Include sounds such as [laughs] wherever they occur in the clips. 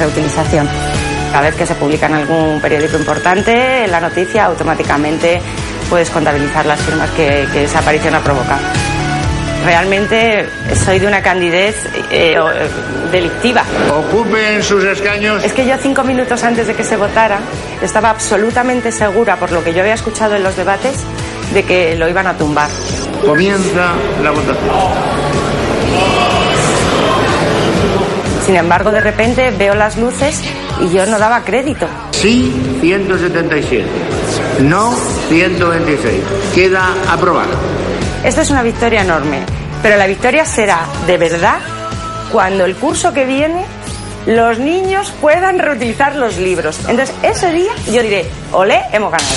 Reutilización. Cada vez que se publica en algún periódico importante, la noticia automáticamente puedes contabilizar las firmas que, que esa aparición ha provocado. Realmente soy de una candidez eh, delictiva. Ocupen sus escaños. Es que yo cinco minutos antes de que se votara estaba absolutamente segura, por lo que yo había escuchado en los debates, de que lo iban a tumbar. Comienza la votación. Sin embargo, de repente veo las luces y yo no daba crédito. Sí, 177. No, 126. Queda aprobado. Esto es una victoria enorme, pero la victoria será de verdad cuando el curso que viene los niños puedan reutilizar los libros. Entonces, ese día yo diré, olé, hemos ganado.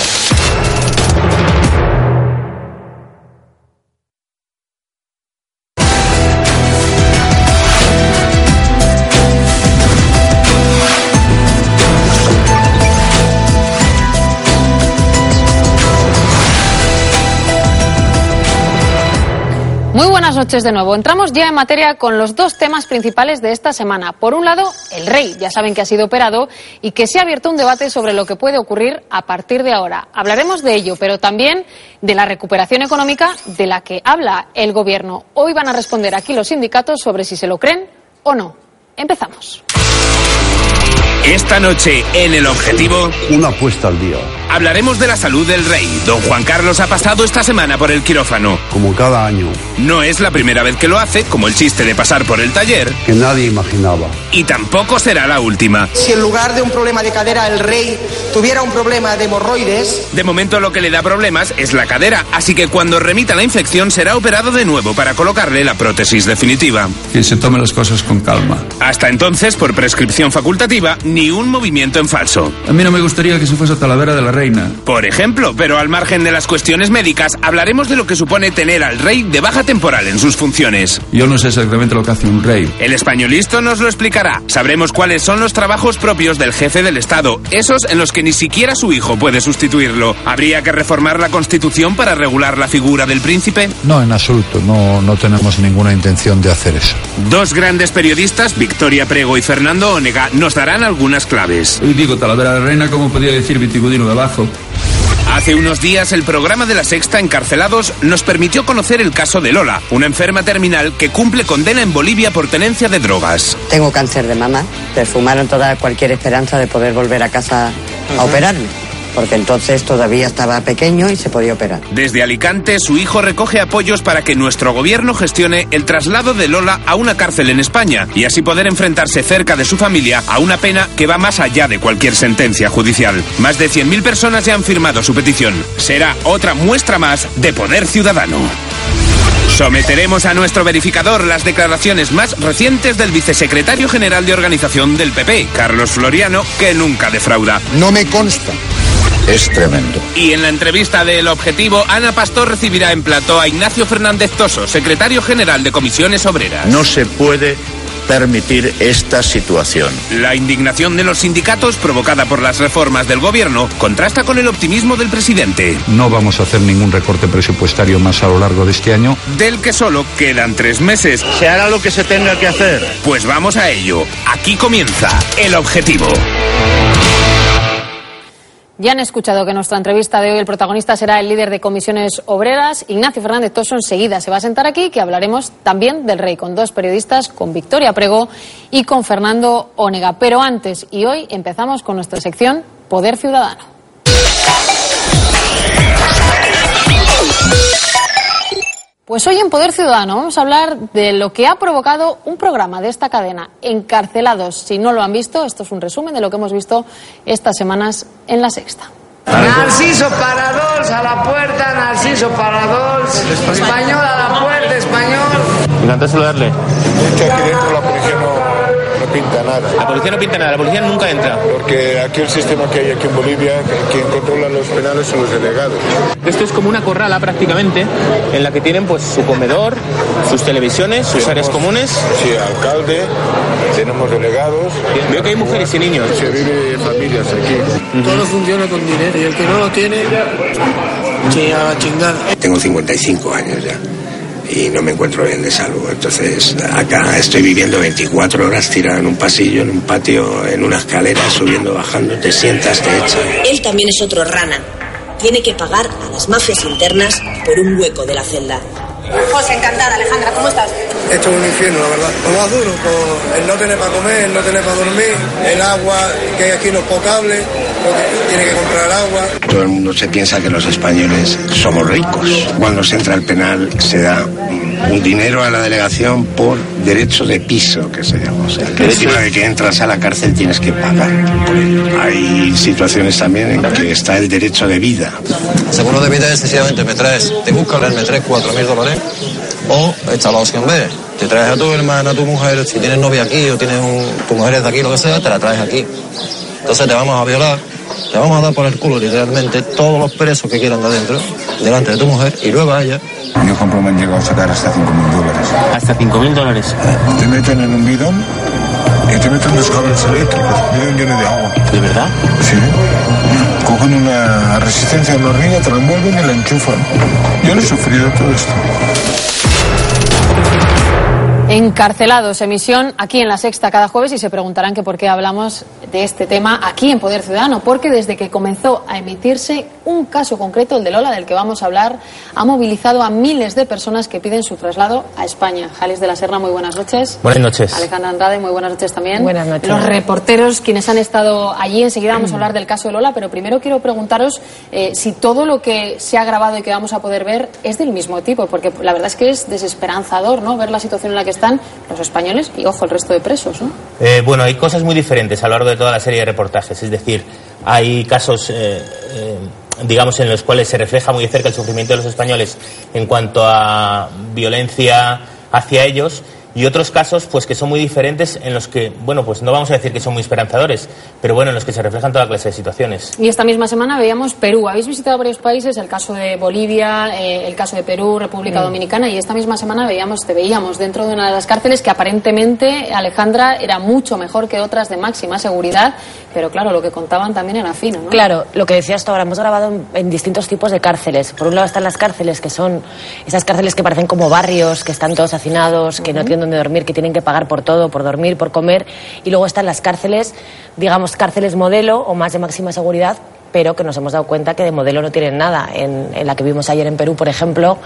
Noches de nuevo. Entramos ya en materia con los dos temas principales de esta semana. Por un lado, el rey. Ya saben que ha sido operado y que se ha abierto un debate sobre lo que puede ocurrir a partir de ahora. Hablaremos de ello, pero también de la recuperación económica de la que habla el gobierno. Hoy van a responder aquí los sindicatos sobre si se lo creen o no. Empezamos. Esta noche en El Objetivo Una apuesta al día, hablaremos de la salud del rey. Don Juan Carlos ha pasado esta semana por el quirófano. como cada año, No es la primera vez que lo hace, como el chiste de pasar por el taller, que nadie imaginaba. y tampoco será la última. Si en lugar de un problema de cadera el rey tuviera un problema de hemorroides, De momento lo que le da problemas es la cadera, así que cuando remita la infección será operado de nuevo para colocarle la prótesis definitiva. que se tome las cosas con calma. Hasta entonces, por prescripción facultativa, ni un movimiento en falso. A mí no me gustaría que se fuese a Talavera de la Reina. Por ejemplo, pero al margen de las cuestiones médicas, hablaremos de lo que supone tener al rey de baja temporal en sus funciones. Yo no sé exactamente lo que hace un rey. El españolisto nos lo explicará. Sabremos cuáles son los trabajos propios del jefe del Estado, esos en los que ni siquiera su hijo puede sustituirlo. ¿Habría que reformar la Constitución para regular la figura del príncipe? No, en absoluto. No, no tenemos ninguna intención de hacer eso. Dos grandes periodistas, Victoria Prego y Fernando Onega, nos darán algunas claves. Y digo Talavera de la Reina como podía decir Vitigudino de Hace unos días el programa de la Sexta Encarcelados nos permitió conocer el caso de Lola, una enferma terminal que cumple condena en Bolivia por tenencia de drogas. Tengo cáncer de mama. Perfumaron toda cualquier esperanza de poder volver a casa a operarme. Porque entonces todavía estaba pequeño y se podía operar. Desde Alicante, su hijo recoge apoyos para que nuestro gobierno gestione el traslado de Lola a una cárcel en España y así poder enfrentarse cerca de su familia a una pena que va más allá de cualquier sentencia judicial. Más de 100.000 personas ya han firmado su petición. Será otra muestra más de poder ciudadano. Someteremos a nuestro verificador las declaraciones más recientes del vicesecretario general de organización del PP, Carlos Floriano, que nunca defrauda. No me consta. Es tremendo. Y en la entrevista de El Objetivo, Ana Pastor recibirá en plató a Ignacio Fernández Toso, secretario general de Comisiones Obreras. No se puede permitir esta situación. La indignación de los sindicatos, provocada por las reformas del gobierno, contrasta con el optimismo del presidente, No vamos a hacer ningún recorte presupuestario más a lo largo de este año. del que solo quedan tres meses. Se hará lo que se tenga que hacer. Pues vamos a ello. Aquí comienza El Objetivo. Ya han escuchado que en nuestra entrevista de hoy el protagonista será el líder de comisiones obreras, Ignacio Fernández Toso. Enseguida se va a sentar aquí, que hablaremos también del rey, con dos periodistas, con Victoria Prego y con Fernando Onega. Pero antes y hoy empezamos con nuestra sección Poder Ciudadano. Pues hoy en Poder Ciudadano vamos a hablar de lo que ha provocado un programa de esta cadena, Encarcelados. Si no lo han visto, esto es un resumen de lo que hemos visto estas semanas en La Sexta. Narciso para dos, a la puerta, Narciso para dos, español a la puerta, español. Encantado de saludarle. Es que aquí dentro la policía no pinta nada. La policía no pinta nada, la policía nunca entra. Porque aquí el sistema que hay aquí en Bolivia, quien controla los penales son los delegados. Esto es como una corrala prácticamente, en la que tienen pues su comedor, sus televisiones, sus áreas comunes. Sí, alcalde, tenemos delegados. Veo que hay mujeres y niños. Se vive familias aquí. Todo funciona con dinero y el que no lo tiene, sí, a la chingada. Tengo 55 años ya y no me encuentro bien de salud. Entonces, acá estoy viviendo 24 horas tirado en un pasillo, en un patio, en una escalera, subiendo, bajando, te sientas, te echas. Él también es otro rana. Tiene que pagar a las mafias internas por un hueco de la celda. José, encantada. Alejandra, ¿cómo estás? Esto es un infierno, la verdad. Lo más duro, por el no tener para comer, el no tener para dormir, el agua que hay aquí no es potable, tiene que comprar agua. Todo el mundo se piensa que los españoles somos ricos. Cuando se entra al penal se da un dinero a la delegación por derecho de piso, que se llama. O sea, que encima de que entras a la cárcel tienes que pagar. Hay situaciones también en que está el derecho de vida. Seguro de vida es sencillamente me traes, te buscas, me traes cuatro mil dólares o está la opción B. Te traes a tu hermana, a tu mujer, si tienes novia aquí o tienes un, tu mujer es de aquí, lo que sea, te la traes aquí. Entonces te vamos a violar, te vamos a dar por el culo literalmente todos los presos que quieran de adentro, delante de tu mujer, y luego a ella. Yo compro me han llegado a sacar hasta 5 mil dólares. ¿Hasta 5 mil dólares? Te meten en un bidón y te meten dos cables eléctricos, bidón lleno de agua. ¿De verdad? Sí. Cogen una resistencia en la hornilla, te la envuelven y la enchufan. Yo no he sufrido todo esto. Encarcelados, emisión aquí en la Sexta cada jueves y se preguntarán que por qué hablamos de este tema aquí en Poder Ciudadano, porque desde que comenzó a emitirse un caso concreto, el de Lola, del que vamos a hablar, ha movilizado a miles de personas que piden su traslado a España. Jalis de la Serna, muy buenas noches. Buenas noches. Alejandra Andrade, muy buenas noches también. Buenas noches. Los reporteros, quienes han estado allí, enseguida vamos a hablar del caso de Lola, pero primero quiero preguntaros eh, si todo lo que se ha grabado y que vamos a poder ver es del mismo tipo, porque la verdad es que es desesperanzador, ¿no? Ver la situación en la que los españoles y, ojo, el resto de presos, ¿no? Eh, bueno, hay cosas muy diferentes a lo largo de toda la serie de reportajes. Es decir, hay casos, eh, eh, digamos, en los cuales se refleja muy de cerca el sufrimiento de los españoles en cuanto a violencia hacia ellos y otros casos pues que son muy diferentes en los que bueno pues no vamos a decir que son muy esperanzadores pero bueno en los que se reflejan toda clase de situaciones y esta misma semana veíamos Perú habéis visitado varios países el caso de Bolivia eh, el caso de Perú República Mm. Dominicana y esta misma semana veíamos te veíamos dentro de una de las cárceles que aparentemente Alejandra era mucho mejor que otras de máxima seguridad pero claro lo que contaban también era fino ¿no? Claro, lo que decías tú ahora, hemos grabado en, en distintos tipos de cárceles. Por un lado están las cárceles, que son esas cárceles que parecen como barrios, que están todos hacinados, que no tienen donde dormir, que tienen que pagar por todo, por dormir, por comer. Y luego están las cárceles, digamos, cárceles modelo o más de máxima seguridad, pero que nos hemos dado cuenta que de modelo no tienen nada. En, en la que vimos ayer en Perú, por ejemplo,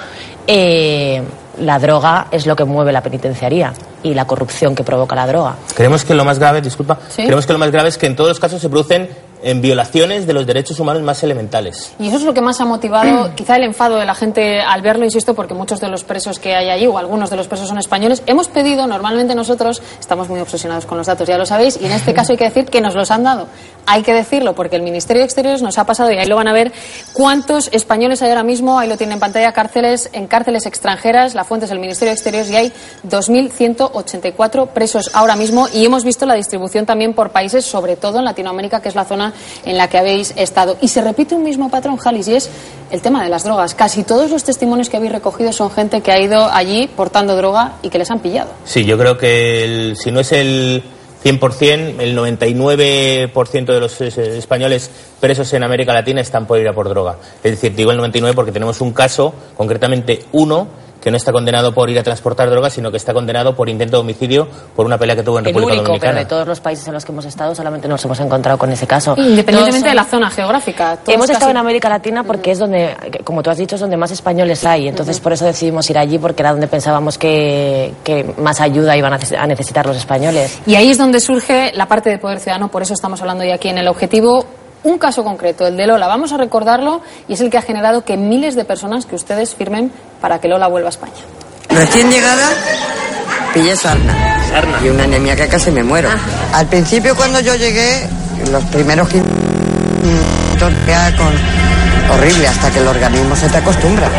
eh, la droga es lo que mueve la penitenciaría y la corrupción que provoca la droga. creemos que lo más grave disculpa creemos que lo más grave es que en todos los casos se producen en violaciones de los derechos humanos más elementales Y eso es lo que más ha motivado [clears throat] quizá el enfado de la gente al verlo, insisto, porque muchos de los presos que hay allí, o algunos de los presos son españoles, hemos pedido, normalmente nosotros estamos muy obsesionados con los datos, ya lo sabéis, y en este caso hay que decir que nos los han dado. Hay que decirlo porque el Ministerio de Exteriores nos ha pasado, y ahí lo van a ver, cuántos españoles hay ahora mismo, ahí lo tienen en pantalla, cárceles, en cárceles extranjeras, la fuente es el Ministerio de Exteriores, y hay 2.184 presos ahora mismo, y hemos visto la distribución también por países, sobre todo en Latinoamérica, que es la zona en la que habéis estado. Y se repite un mismo patrón, Jalis, y es el tema de las drogas. Casi todos los testimonios que habéis recogido son gente que ha ido allí portando droga y que les han pillado. Sí, yo creo que si no es el 100%, el 99% de los eh, españoles presos en América Latina están por ir a por droga. Es decir, digo el 99 porque tenemos un caso, concretamente uno, que no está condenado por ir a transportar drogas, sino que está condenado por intento de homicidio por una pelea que tuvo en El República único, pero Dominicana. de todos los países en los que hemos estado, solamente nos hemos encontrado con ese caso. Independientemente Todos de la zona geográfica. Hemos estado casi- en América Latina porque es donde, como tú has dicho, es donde más españoles hay. Entonces, por eso decidimos ir allí, porque era donde pensábamos que, que más ayuda iban a necesitar los españoles. Y ahí es donde surge la parte de Poder Ciudadano, por eso estamos hablando hoy aquí en el objetivo. Un caso concreto, el de Lola, vamos a recordarlo y es el que ha generado que miles de personas que ustedes firmen para que Lola vuelva a España. Recién llegada, pillé sarna. Y una anemia que casi me muero. Al principio cuando yo llegué, los primeros 15 minutos ya con horrible hasta que el organismo se te acostumbra.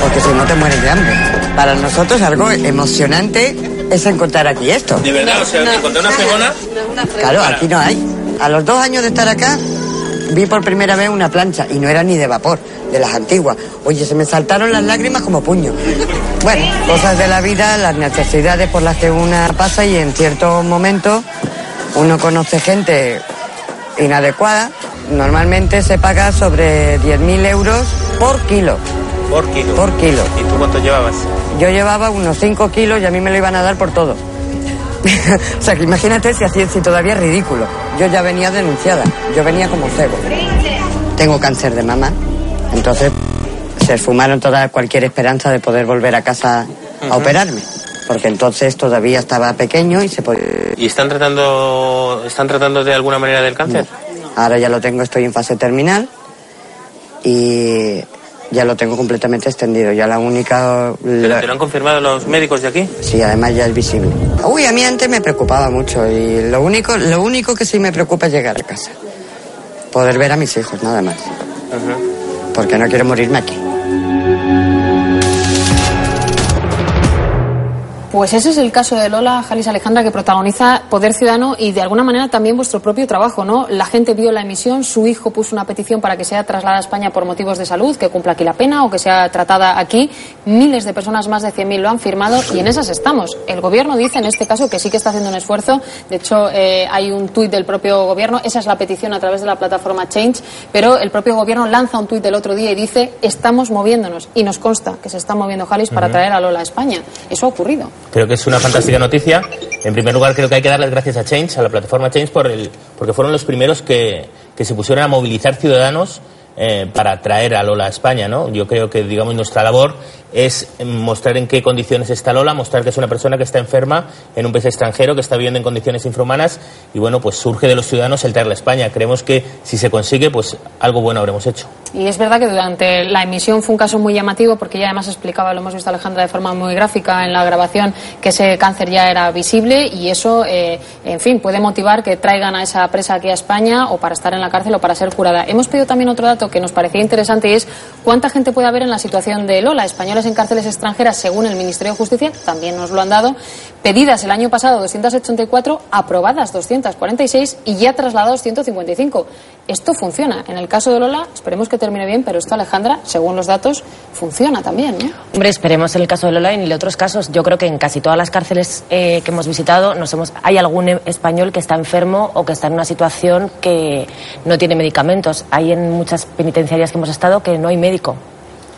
Porque si no te mueres de hambre. Para nosotros algo emocionante es encontrar aquí esto. De verdad, o sea, No, encontré una no, fregona. Claro, aquí no hay. A los dos años de estar acá, vi por primera vez una plancha y no era ni de vapor, de las antiguas. Oye, se me saltaron las lágrimas como puño. Bueno, cosas de la vida, las necesidades por las que una pasa y en ciertos momentos uno conoce gente inadecuada. Normalmente se paga sobre 10.000 euros por kilo. Por kilo. Por kilo. ¿Y tú cuánto llevabas? Yo llevaba unos 5 kilos y a mí me lo iban a dar por todo. [laughs] o sea, que imagínate si, así, si todavía es ridículo. Yo ya venía denunciada, yo venía como cebo. Tengo cáncer de mama, entonces se esfumaron toda cualquier esperanza de poder volver a casa a operarme. Porque entonces todavía estaba pequeño y se podía... ¿Y están tratando, están tratando de alguna manera del cáncer? Ahora ya lo tengo, estoy en fase terminal y ya lo tengo completamente extendido. Ya la única... ¿Pero la- te lo han confirmado los médicos de aquí? Sí, además ya es visible. Uy, a mí antes me preocupaba mucho y lo único, lo único que sí me preocupa es llegar a casa. Poder ver a mis hijos, nada más. Porque no quiero morirme aquí. Pues ese es el caso de Lola Jalis Alejandra que protagoniza Poder Ciudadano y de alguna manera también vuestro propio trabajo, ¿no? La gente vio la emisión, su hijo puso una petición para que sea trasladada a España por motivos de salud, que cumpla aquí la pena o que sea tratada aquí. Miles de personas, más de 100.000 lo han firmado y en esas estamos. El gobierno dice en este caso que sí que está haciendo un esfuerzo. De hecho, eh, hay un tuit del propio gobierno, esa es la petición a través de la plataforma Change, pero el propio gobierno lanza un tuit del otro día y dice estamos moviéndonos y nos consta que se está moviendo Jalis para traer a Lola a España. Eso ha ocurrido. Creo que es una fantástica noticia. En primer lugar, creo que hay que dar las gracias a Change, a la plataforma Change, por el, porque fueron los primeros que, que se pusieron a movilizar ciudadanos eh, para traer a Lola a España, ¿no? Yo creo que, digamos, nuestra labor es mostrar en qué condiciones está Lola, mostrar que es una persona que está enferma en un país extranjero, que está viviendo en condiciones infrahumanas y, bueno, pues surge de los ciudadanos el traerla a España. Creemos que si se consigue, pues algo bueno habremos hecho. Y es verdad que durante la emisión fue un caso muy llamativo porque ella además explicaba, lo hemos visto Alejandra de forma muy gráfica en la grabación, que ese cáncer ya era visible y eso, eh, en fin, puede motivar que traigan a esa presa aquí a España o para estar en la cárcel o para ser curada. Hemos pedido también otro dato que nos parecía interesante es cuánta gente puede haber en la situación de Lola, españoles en cárceles extranjeras, según el Ministerio de Justicia, también nos lo han dado, pedidas el año pasado 284, aprobadas 246 y ya trasladados 155. Esto funciona. En el caso de Lola, esperemos que termine bien, pero esto, Alejandra, según los datos, funciona también, ¿no? Hombre, esperemos en el caso de Lola y en otros casos. Yo creo que en casi todas las cárceles eh, que hemos visitado nos hemos, hay algún español que está enfermo o que está en una situación que no tiene medicamentos. Hay en muchas penitenciarias que hemos estado que no hay médico.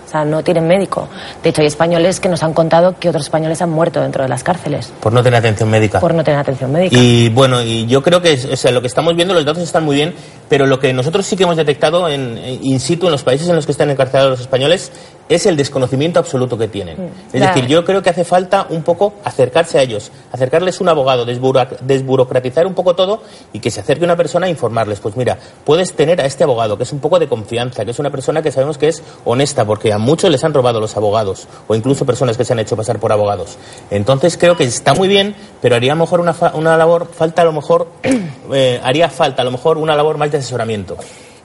O sea, no tienen médico. De hecho, hay españoles que nos han contado que otros españoles han muerto dentro de las cárceles Por no tener atención médica. por no tener atención médica. Y bueno, y yo creo que o sea, lo que estamos viendo, los datos están muy bien, pero lo que nosotros sí que hemos detectado en, en- in situ en los países en los que están encarcelados los españoles es el desconocimiento absoluto que tienen. Mm, Es decir, yo creo que hace falta un poco acercarse a ellos, acercarles un abogado, desburocratizar un poco todo y que se acerque una persona a informarles. Pues mira, puedes tener a este abogado, que es un poco de confianza, que es una persona que sabemos que es honesta, porque muchos les han robado los abogados, o incluso personas que se han hecho pasar por abogados. Entonces creo que está muy bien, pero haría a lo mejor una, fa- una labor, falta a lo mejor, [clears throat] eh, haría falta a lo mejor una labor más de asesoramiento.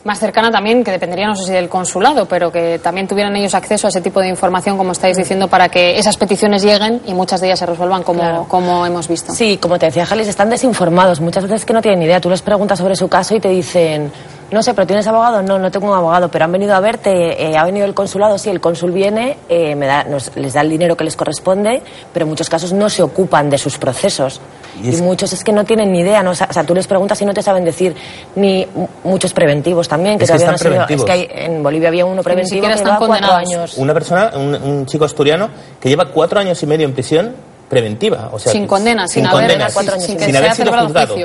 Más cercana también, que dependería, no sé si del consulado, pero que también tuvieran ellos acceso a ese tipo de información, como estáis diciendo, para que esas peticiones lleguen y muchas de ellas se resuelvan como, como hemos visto. Sí, como te decía Jalis, están desinformados. Muchas veces que no tienen ni idea. Tú les preguntas sobre su caso y te dicen, no sé, pero ¿tienes abogado? No, no tengo un abogado, pero han venido a verte, eh, ha venido el consulado, sí, el cónsul viene, eh, me da, nos- les da el dinero que les corresponde, pero en muchos casos no se ocupan de sus procesos. Y muchos es que no tienen ni idea, ¿no? o sea, tú les preguntas y no te saben decir, ni muchos preventivos también, que Es que todavía no están han sido- es que hay- en Bolivia había uno ni preventivo siquiera que están lleva cuatro años. Una persona, un, un chico asturiano, que lleva cuatro años y medio en prisión preventiva. O sea, Sin que- condena, sin haber- condena, cuatro años sin, sin que haber sido juzgado.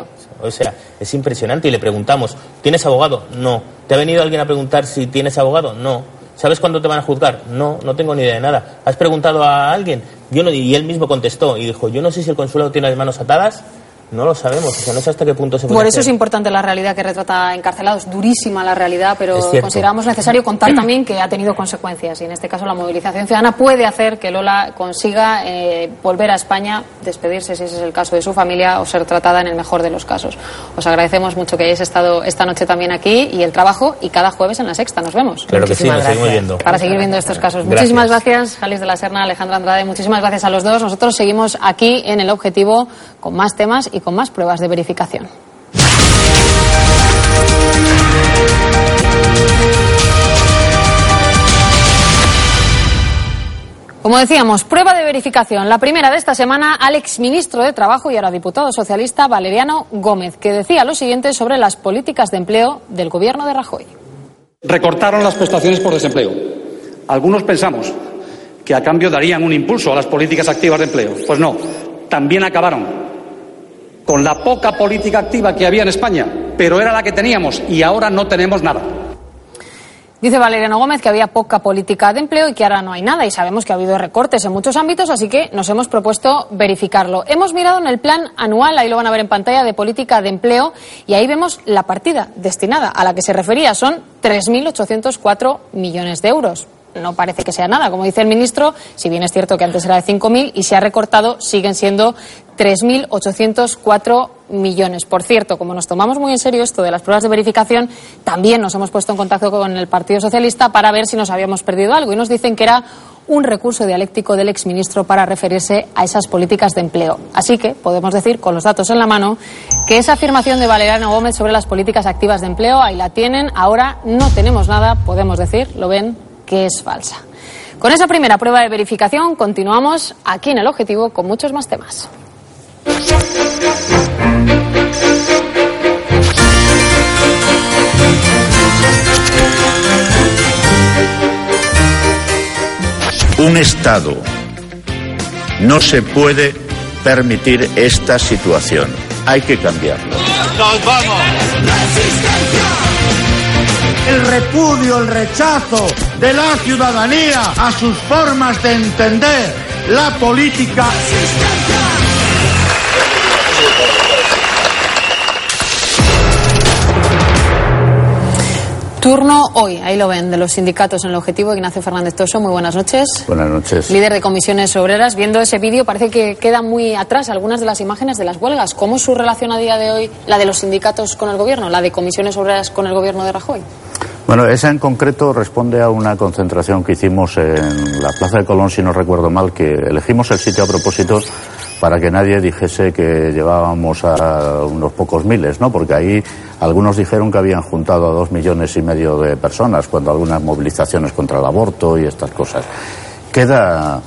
O sea, es impresionante. Y le preguntamos, ¿tienes abogado? No. ¿Te ha venido alguien a preguntar si tienes abogado? No. ¿Sabes cuándo te van a juzgar? No, no tengo ni idea de nada. ¿Has preguntado a alguien? Yo no, y él mismo contestó y dijo, yo no sé si el consulado tiene las manos atadas No lo sabemos, o sea, no sé hasta qué punto se puede Por eso hacer. es importante la realidad que retrata Encarcelados. Durísima la realidad, pero consideramos necesario contar también que ha tenido consecuencias. Y en este caso la movilización ciudadana puede hacer que Lola consiga eh, volver a España, despedirse si ese es el caso de su familia o ser tratada en el mejor de los casos. Os agradecemos mucho que hayáis estado esta noche también aquí y el trabajo y cada jueves en la sexta. Nos vemos. Claro que sí, nos seguimos viendo. Para seguir viendo estos casos. Gracias. Muchísimas gracias, Jalis de la Serna, Alejandra Andrade. Muchísimas gracias a los dos. Nosotros seguimos aquí en el objetivo con más temas y con más pruebas de verificación. Como decíamos, prueba de verificación. La primera de esta semana al exministro de Trabajo y ahora diputado socialista Valeriano Gómez, que decía lo siguiente sobre las políticas de empleo del gobierno de Rajoy. Recortaron las prestaciones por desempleo. Algunos pensamos que a cambio darían un impulso a las políticas activas de empleo. Pues no, también acabaron con la poca política activa que había en España, pero era la que teníamos y ahora no tenemos nada. Dice Valeriano Gómez que había poca política de empleo y que ahora no hay nada y sabemos que ha habido recortes en muchos ámbitos, así que nos hemos propuesto verificarlo. Hemos mirado en el plan anual, ahí lo van a ver en pantalla, de política de empleo y ahí vemos la partida destinada a la que se refería. Son 3.804 millones de euros. No parece que sea nada, como dice el ministro, si bien es cierto que antes era de 5.000 y se ha recortado, siguen siendo 3.804 millones. Por cierto, como nos tomamos muy en serio esto de las pruebas de verificación, también nos hemos puesto en contacto con el Partido Socialista para ver si nos habíamos perdido algo y nos dicen que era un recurso dialéctico del exministro para referirse a esas políticas de empleo. Así que podemos decir, con los datos en la mano, que esa afirmación de Valeriano Gómez sobre las políticas activas de empleo, ahí la tienen, ahora no tenemos nada, podemos decir, lo ven, que es falsa. Con esa primera prueba de verificación continuamos aquí en el objetivo con muchos más temas. Un Estado no se puede permitir esta situación. Hay que cambiarlo. ¡Nos vamos! El repudio, el rechazo de la ciudadanía a sus formas de entender la política. Turno hoy, ahí lo ven, de los sindicatos en el objetivo. Ignacio Fernández Toso, muy buenas noches. Buenas noches. Líder de comisiones obreras, viendo ese vídeo parece que quedan muy atrás algunas de las imágenes de las huelgas. ¿Cómo es su relación a día de hoy, la de los sindicatos con el gobierno, la de comisiones obreras con el gobierno de Rajoy? Bueno, esa en concreto responde a una concentración que hicimos en la Plaza de Colón, si no recuerdo mal, que elegimos el sitio a propósito para que nadie dijese que llevábamos a unos pocos miles, ¿no? Porque ahí algunos dijeron que habían juntado a dos millones y medio de personas, cuando algunas movilizaciones contra el aborto y estas cosas. Queda,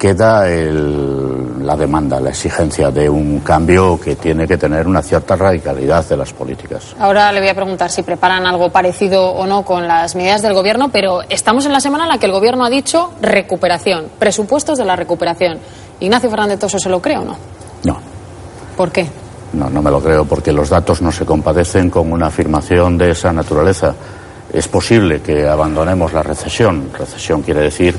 queda el- la demanda, la exigencia de un cambio que tiene que tener una cierta radicalidad de las políticas. Ahora le voy a preguntar si preparan algo parecido o no con las medidas del gobierno, pero estamos en la semana en la que el gobierno ha dicho recuperación, presupuestos de la recuperación. Ignacio Fernández Toso se lo cree o no? No. ¿Por qué? No, no me lo creo porque los datos no se compadecen con una afirmación de esa naturaleza. Es posible que abandonemos la recesión. Recesión quiere decir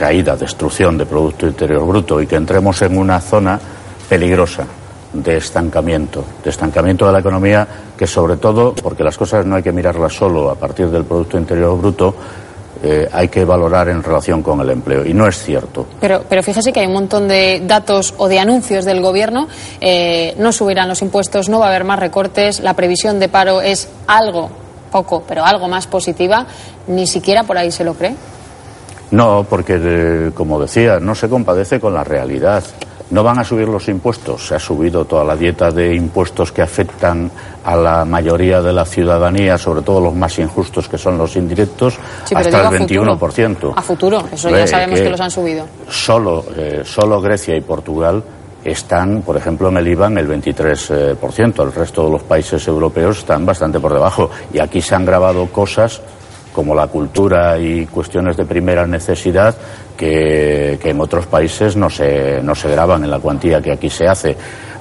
caída, destrucción de Producto Interior Bruto y que entremos en una zona peligrosa de estancamiento, de estancamiento de la economía que sobre todo, porque las cosas no hay que mirarlas solo a partir del Producto Interior Bruto, eh, hay que valorar en relación con el empleo. Y no es cierto. Pero, pero fíjese que hay un montón de datos o de anuncios del gobierno. eh, no subirán los impuestos, no va a haber más recortes. La previsión de paro es algo, poco, pero algo más positiva. Ni siquiera por ahí se lo cree. No, porque, eh, como decía, no se compadece con la realidad. No van a subir los impuestos. Se ha subido toda la dieta de impuestos que afectan a la mayoría de la ciudadanía, sobre todo los más injustos, que son los indirectos, Sí, hasta el a futuro. 21%. A futuro, eso ya sabemos que- que los han subido. Solo, eh, solo Grecia y Portugal están, por ejemplo, en el IVA en el 23%. El resto de los países europeos están bastante por debajo. Y aquí se han grabado cosas como la cultura y cuestiones de primera necesidad que, que en otros países no se, no se graban en la cuantía que aquí se hace.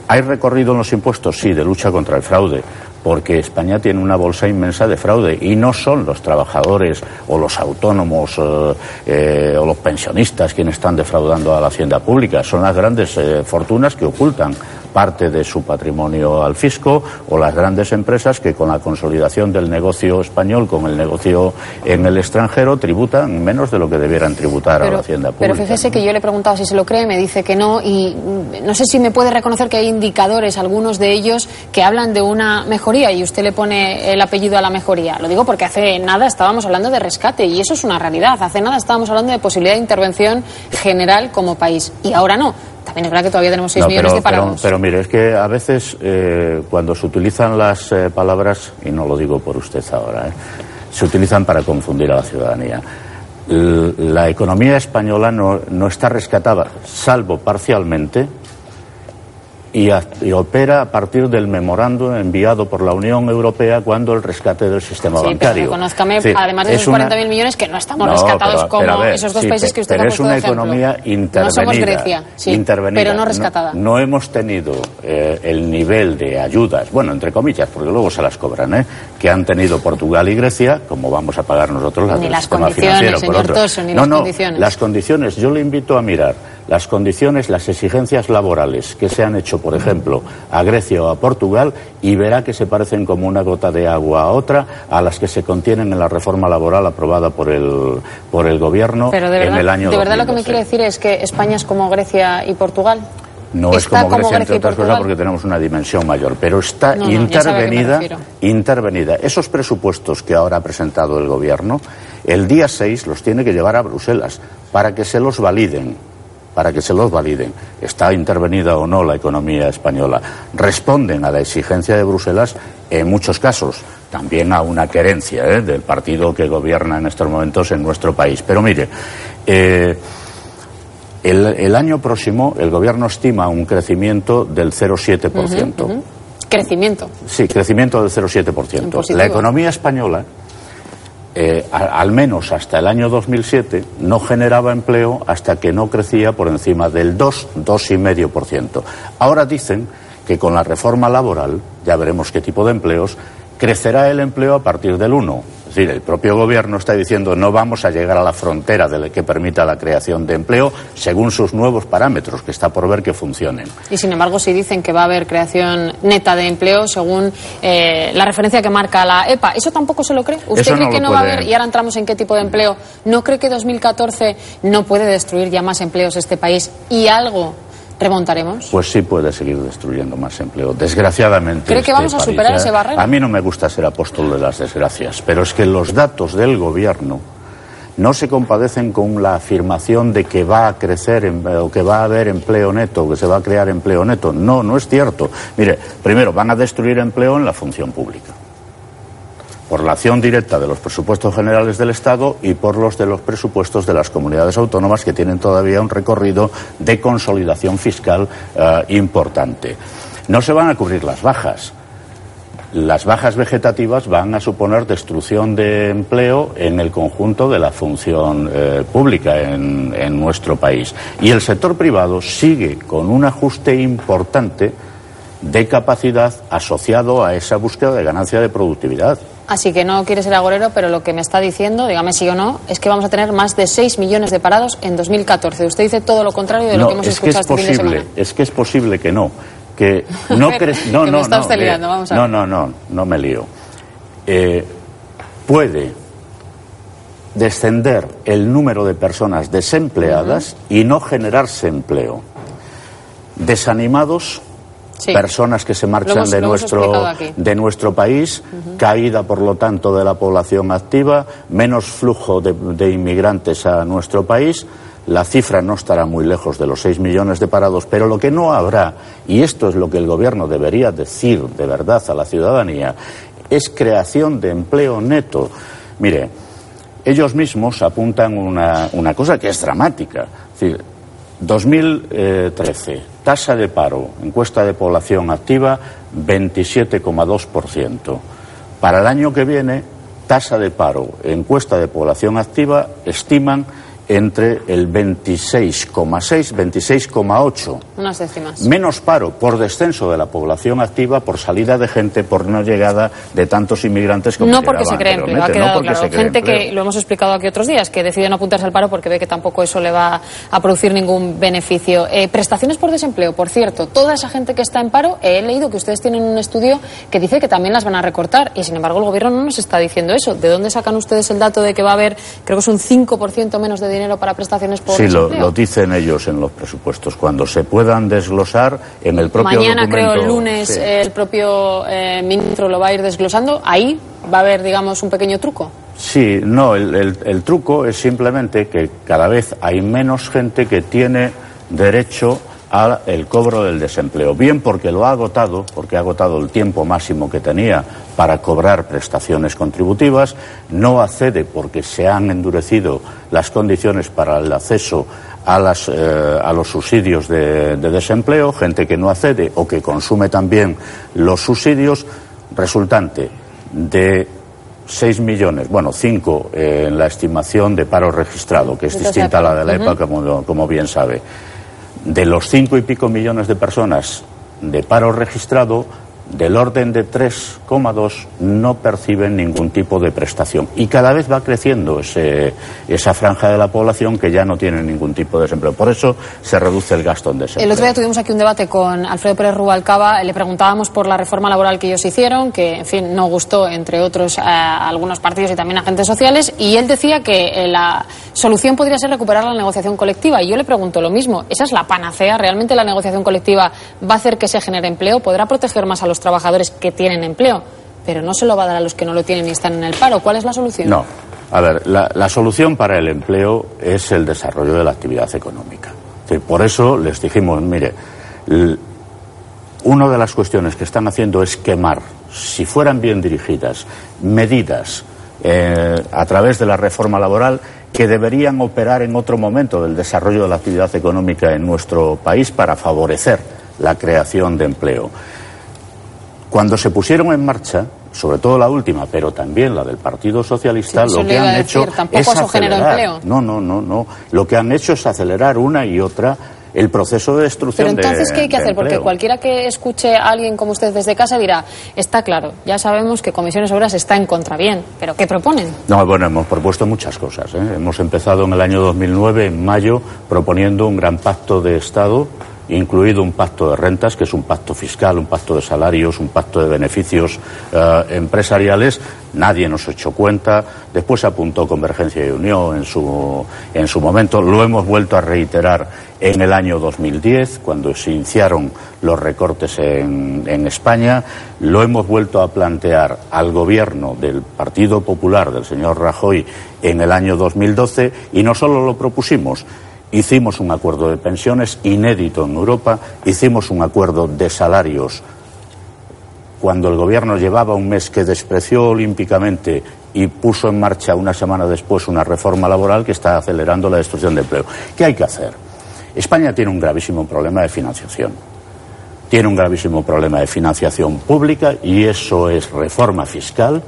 ¿Hay recorrido en los impuestos? Sí, de lucha contra el fraude, porque España tiene una bolsa inmensa de fraude y no son los trabajadores o los autónomos eh, eh, o los pensionistas quienes están defraudando a la hacienda pública, son las grandes eh, fortunas que ocultan parte de su patrimonio al fisco o las grandes empresas que con la consolidación del negocio español con el negocio en el extranjero tributan menos de lo que debieran tributar a la hacienda pública. Pero fíjese que yo le he preguntado si se lo cree, me dice que no y no sé si me puede reconocer que hay indicadores, algunos de ellos que hablan de una mejoría y usted le pone el apellido a la mejoría. Lo digo porque hace nada estábamos hablando de rescate y eso es una realidad. Hace nada estábamos hablando de posibilidad de intervención general como país y ahora no. También es verdad que todavía tenemos 6 No, millones pero, de parados. pero, pero mire, es que a veces eh, cuando se utilizan las eh, palabras, y no lo digo por usted ahora, eh, se utilizan para confundir a la ciudadanía. L- La economía española no, no está rescatada, salvo parcialmente, y, a- y opera a partir del memorando enviado por la Unión Europea cuando el rescate del sistema Sí, pero bancario. Es decir, además de es esos una- 40.000 millones, que no estamos No, rescatados pero- como pero ver, esos dos sí, países que usted pero ha es puesto una de ejemplo. economía intervenida. No somos Grecia, sí, intervenida. pero no rescatada. No, no hemos tenido eh, el nivel de ayudas, bueno, entre comillas, porque luego se las cobran, ¿eh? Que han tenido Portugal y Grecia, como vamos a pagar nosotros las Ni del las sistema condiciones, financiero. por otro. Toso, ni no, las no, condiciones. las condiciones, yo le invito a mirar las condiciones, las exigencias laborales que se han hecho, por ejemplo, a Grecia o a Portugal y verá que se parecen como una gota de agua a otra a las que se contienen en la reforma laboral aprobada por el, por el Gobierno Pero de en verdad, el año de verdad lo que me 2012. quiere decir es que España es como Grecia y Portugal. No es como como Grecia, Grecia entre otras cosas, porque tenemos una dimensión mayor, pero está No, no, intervenida, intervenida. Esos presupuestos que ahora ha presentado el Gobierno, el día 6 los tiene que llevar a Bruselas para que se los validen. Para que se los validen. ¿Está intervenida o no la economía española? Responden a la exigencia de Bruselas en muchos casos, también a una querencia ¿eh? del partido que gobierna en estos momentos en nuestro país. Pero mire, eh, el, el año próximo el gobierno estima un crecimiento del 0,7%. Ujú, ujú. Crecimiento. Sí, crecimiento del 0,7%. positivo. La economía española, eh, a- al menos hasta el año 2007, no generaba empleo hasta que no crecía por encima del 2, 2,5%. Ahora dicen que con la reforma laboral, ya veremos qué tipo de empleos, crecerá el empleo a partir del 1. Es decir, el propio gobierno está diciendo no vamos a llegar a la frontera de la que permita la creación de empleo según sus nuevos parámetros, que está por ver que funcionen. Y sin embargo, si dicen que va a haber creación neta de empleo según eh, la referencia que marca la EPA, ¿eso tampoco se lo cree? ¿Usted Eso cree no que no va a haber, y ahora entramos en qué tipo de empleo, ¿no cree que 2014 no puede destruir ya más empleos este país y algo remontaremos? Pues sí puede seguir destruyendo más empleo. Desgraciadamente. ¿Cree que este vamos a superar ¿eh? ese barrero? A mí no me gusta ser apóstol de las desgracias, pero es que los datos del gobierno no se compadecen con la afirmación de que va a crecer em- o que va a haber empleo neto, que se va a crear empleo neto. No, no es cierto. Mire, primero van a destruir empleo en la función pública por la acción directa de los presupuestos generales del Estado y por los de los presupuestos de las comunidades autónomas que tienen todavía un recorrido de consolidación fiscal eh, importante. No se van a cubrir las bajas. Las bajas vegetativas van a suponer destrucción de empleo en el conjunto de la función eh, pública en, en nuestro país. Y el sector privado sigue con un ajuste importante de capacidad asociado a esa búsqueda de ganancia de productividad. Así que no quiere ser agorero, pero lo que me está diciendo, dígame sí o no, es que vamos a tener más de 6 millones de parados en 2014. Usted dice todo lo contrario de lo que hemos es que escuchado es este fin de posible, es que es posible que no, que no [laughs] Pero, no, que no, me está no, usted vamos a no, ver. no, no, no me lío. Eh, puede descender el número de personas desempleadas y no generarse empleo. Desanimados, Sí. personas que se marchan hemos- de, nuestro, de nuestro país, caída por lo tanto de la población activa, menos flujo de, de inmigrantes a nuestro país. La cifra no estará muy lejos de los 6 millones de parados, pero lo que no habrá, y esto es lo que el Gobierno debería decir de verdad a la ciudadanía, es creación de empleo neto. Mire, ellos mismos apuntan una, una cosa que es dramática. Es decir, 2013, tasa de paro, encuesta de población activa, 27,2%. Para el año que viene, tasa de paro, encuesta de población activa, estiman entre el 26,6, 26,8. Unas décimas. Menos paro por descenso de la población activa, por salida de gente, por no llegada de tantos inmigrantes como No porque se cree empleo, ha quedado no porque claro. se cree Gente empleo. que, lo hemos explicado aquí otros días, que decide no apuntarse al paro porque ve que tampoco eso le va a producir ningún beneficio. Eh, prestaciones por desempleo, por cierto, toda esa gente que está en paro, eh, he leído que ustedes tienen un estudio que dice que también las van a recortar y sin embargo el gobierno no nos está diciendo eso. ¿De dónde sacan ustedes el dato de que va a haber, creo que es un 5% menos de dinero para prestaciones por Sí, lo, lo dicen ellos en los presupuestos. Cuando se puedan desglosar en el propio Mañana, creo, el lunes, Sí. el propio eh, ministro lo va a ir desglosando. Ahí va a haber, digamos, un pequeño truco. Sí, no, el, el- el truco es simplemente que cada vez hay menos gente que tiene derecho al cobro del desempleo. Bien porque lo ha agotado, porque ha agotado el tiempo máximo que tenía para cobrar prestaciones contributivas, no accede porque se han endurecido las condiciones para el acceso a, las, eh, a los subsidios de, de desempleo, gente que no accede o que consume también los subsidios, resultante de 6 millones, bueno, 5 en la estimación de paro registrado, que es distinta a la de la época. EPA, como, como bien sabe. De los 5 y pico millones de personas de paro registrado, del orden de 3,2 no perciben ningún tipo de prestación. Y cada vez va creciendo ese- esa franja de la población que ya no tiene ningún tipo de desempleo. Por eso se reduce el gasto en desempleo. El otro día tuvimos aquí un debate con Alfredo Pérez Rubalcaba. Le preguntábamos por la reforma laboral que ellos hicieron, que, en fin, no gustó, entre otros, a algunos partidos y también agentes sociales. Y él decía que eh, la solución podría ser recuperar la negociación colectiva. Y yo le pregunto lo mismo. ¿Esa es la panacea? ¿Realmente la negociación colectiva va a hacer que se genere empleo? ¿Podrá proteger más a los trabajadores que tienen empleo? Pero no se lo va a dar a los que no lo tienen y están en el paro. ¿Cuál es la solución? No. A ver, la, solución para el empleo es el desarrollo de la actividad económica. Por eso les dijimos, mire, una de las cuestiones que están haciendo es quemar, si fueran bien dirigidas, medidas eh, a través de la reforma laboral que deberían operar en otro momento del desarrollo de la actividad económica en nuestro país para favorecer la creación de empleo. Cuando se pusieron en marcha, sobre todo la última, pero también la del Partido Socialista, Sí, lo que han hecho es acelerar. No, no, no, no. Lo que han hecho es acelerar una y otra el proceso de destrucción Pero entonces, de ¿qué hay que hacer? Porque cualquiera que escuche a alguien como usted desde casa dirá, está claro, ya sabemos que Comisiones Obreras está en contra. Bien, pero ¿qué proponen? No, bueno, hemos propuesto muchas cosas. ¿eh? Hemos empezado en el año 2009, en mayo, proponiendo un gran pacto de Estado, incluido un pacto de rentas, que es un pacto fiscal, un pacto de salarios, un pacto de beneficios eh, empresariales. Nadie nos echó cuenta. Después apuntó Convergencia y Unión en su, en su momento. Lo hemos vuelto a reiterar en el año 2010, cuando se iniciaron los recortes en, en España. Lo hemos vuelto a plantear al gobierno del Partido Popular, del señor Rajoy, en el año 2012. Y no solo lo propusimos, hicimos un acuerdo de pensiones inédito en Europa, hicimos un acuerdo de salarios cuando el gobierno llevaba un mes que despreció olímpicamente y puso en marcha una semana después una reforma laboral que está acelerando la destrucción de empleo. ¿Qué hay que hacer? España tiene un gravísimo problema de financiación. Tiene un gravísimo problema de financiación pública y eso es reforma fiscal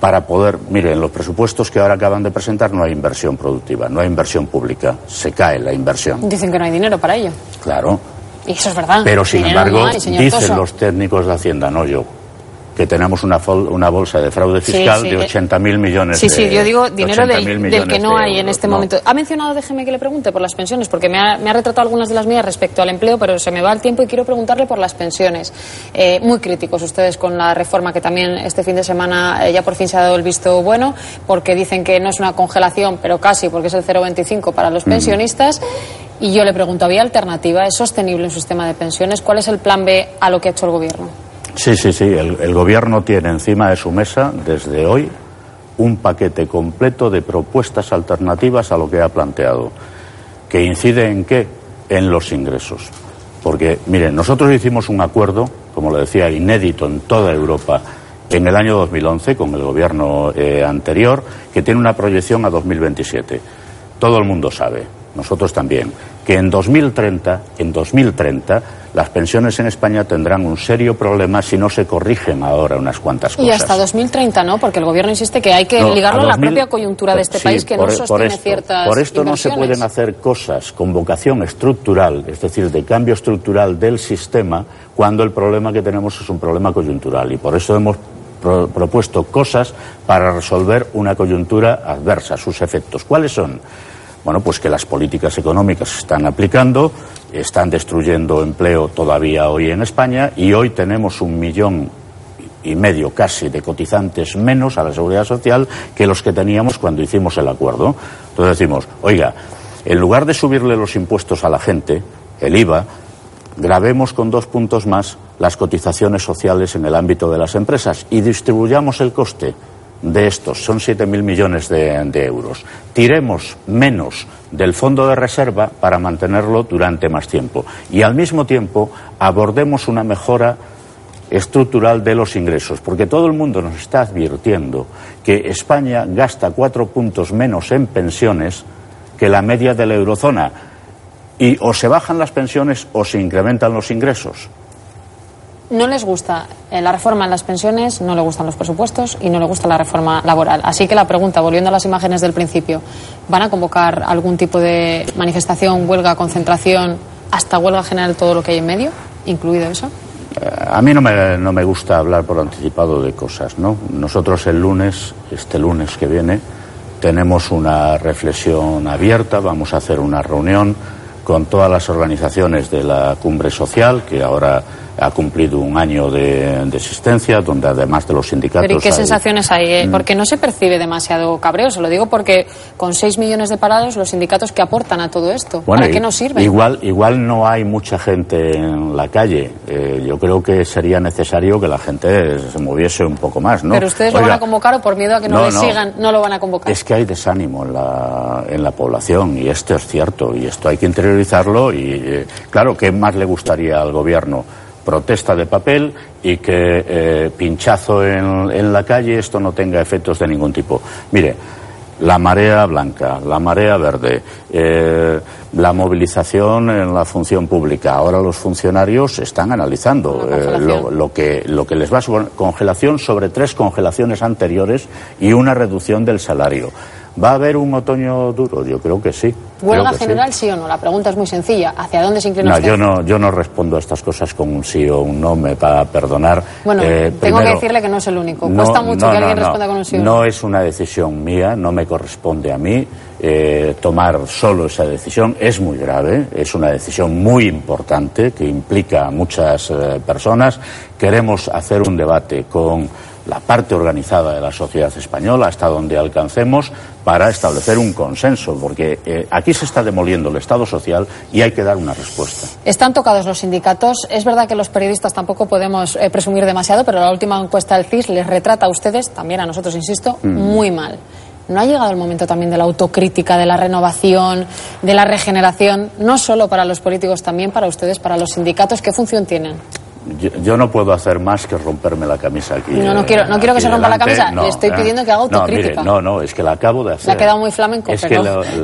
para poder, mire, en los presupuestos que ahora acaban de presentar no hay inversión productiva, no hay inversión pública, se cae la inversión. Dicen que no hay dinero para ello. Claro, Y eso es verdad. pero sin embargo, no hay, señor dicen Toso. los técnicos de Hacienda, no yo, que tenemos una, fol- una bolsa de fraude Sí, fiscal sí, de eh, 80.000 millones Sí, de sí, yo digo de dinero 80.000 del, que no de hay en este no. momento. Ha mencionado, déjeme que le pregunte por las pensiones, porque me ha, me ha retratado algunas de las mías respecto al empleo, pero se me va el tiempo y quiero preguntarle por las pensiones. Eh, muy críticos ustedes con la reforma que también este fin de semana eh, ya por fin se ha dado el visto bueno, porque dicen que no es una congelación, pero casi, porque es el 0,25 para los Mm. pensionistas. Y yo le pregunto, ¿había alternativa? ¿Es sostenible un sistema de pensiones? ¿Cuál es el plan B a lo que ha hecho el Gobierno? Sí, sí, sí. El, el gobierno tiene encima de su mesa, desde hoy, un paquete completo de propuestas alternativas a lo que ha planteado. ¿Que incide en qué? En los ingresos. Porque, miren, nosotros hicimos un acuerdo, como le decía, inédito en toda Europa en el año 2011 con el gobierno eh, anterior, que tiene una proyección a 2027. Todo el mundo sabe, nosotros también, que en 2030, en 2030 las pensiones en España tendrán un serio problema si no se corrigen ahora unas cuantas cosas. Y hasta 2030 no, porque el gobierno insiste que hay que No, ligarlo a a la 2000 propia coyuntura de este Sí, país que por- no por sostiene esto, ciertas Por esto no se pueden hacer cosas con vocación estructural, es decir, de cambio estructural del sistema, cuando el problema que tenemos es un problema coyuntural. Y por eso hemos pro- propuesto cosas para resolver una coyuntura adversa, sus efectos. ¿Cuáles son? Bueno, pues que las políticas económicas se están aplicando, están destruyendo empleo todavía hoy en España y hoy tenemos un millón y medio casi de cotizantes menos a la seguridad social que los que teníamos cuando hicimos el acuerdo. Entonces decimos, oiga, en lugar de subirle los impuestos a la gente, el IVA, gravemos con dos puntos más las cotizaciones sociales en el ámbito de las empresas y distribuyamos el coste de estos, son 7.000 millones de, de euros. Tiremos menos del fondo de reserva para mantenerlo durante más tiempo y al mismo tiempo abordemos una mejora estructural de los ingresos, porque todo el mundo nos está advirtiendo que España gasta cuatro puntos menos en pensiones que la media de la eurozona y o se bajan las pensiones o se incrementan los ingresos. No les gusta eh, la reforma en las pensiones, no le gustan los presupuestos y no le gusta la reforma laboral. Así que la pregunta, volviendo a las imágenes del principio, ¿van a convocar algún tipo de manifestación, huelga, concentración, hasta huelga general todo lo que hay en medio, incluido eso? Eh, A mí no me, no me gusta hablar por anticipado de cosas, ¿no? Nosotros el lunes, este lunes que viene, tenemos una reflexión abierta, vamos a hacer una reunión con todas las organizaciones de la cumbre social, que ahora ha cumplido un año de, de existencia, donde además de los sindicatos... Pero ¿y qué hay- sensaciones hay? eh? Mm. Porque no se percibe demasiado cabreo, se lo digo porque con 6 millones de parados, los sindicatos que aportan a todo esto, Bueno, ¿para qué nos sirven? Igual, igual no hay mucha gente en la calle. Eh, yo creo que sería necesario que la gente se moviese un poco más, ¿no? Pero ustedes lo van a convocar o por miedo a que no, no, les no. sigan, no lo van a convocar. Es que hay desánimo en la, en la población y esto es cierto y esto hay que interiorizarlo y eh, claro, ¿qué más le gustaría al gobierno? Protesta de papel y que eh, pinchazo en, en la calle esto no tenga efectos de ningún tipo. Mire, la marea blanca, la marea verde, eh, la movilización en la función pública. Ahora los funcionarios están analizando eh, lo, lo que, lo que les va a suponer congelación sobre tres congelaciones anteriores y una reducción del salario. ¿Va a haber un otoño duro? Yo creo que sí. ¿Huelga sí. general, sí. o no? La pregunta es muy sencilla. ¿Hacia dónde se inclina No, usted? yo no, yo no respondo a estas cosas con un sí o un no, me va a perdonar. Bueno, Eh, tengo que decirle que no es el único. no, Cuesta mucho no, que alguien no, no. responda con un sí o No es una decisión mía, no me corresponde a mí eh, tomar solo esa decisión. Es muy grave, es una decisión muy importante que implica a muchas eh, personas. Queremos hacer un debate con la parte organizada de la sociedad española hasta donde alcancemos para establecer un consenso, porque eh, aquí se está demoliendo el Estado social y hay que dar una respuesta. Están tocados los sindicatos. Es verdad que los periodistas tampoco podemos eh, presumir demasiado, pero la última encuesta del CIS les retrata a ustedes, también a nosotros, insisto, Mm. muy mal. ¿No ha llegado el momento también de la autocrítica, de la renovación, de la regeneración, no solo para los políticos, también para ustedes, para los sindicatos? ¿Qué función tienen? Yo, yo no puedo hacer más que romperme la camisa aquí. No, no quiero- no quiero que se rompa la camisa, le estoy eh. pidiendo que haga autocrítica. No, mire, no, no, es que la acabo de hacer. Le ha quedado muy flamenco, Es que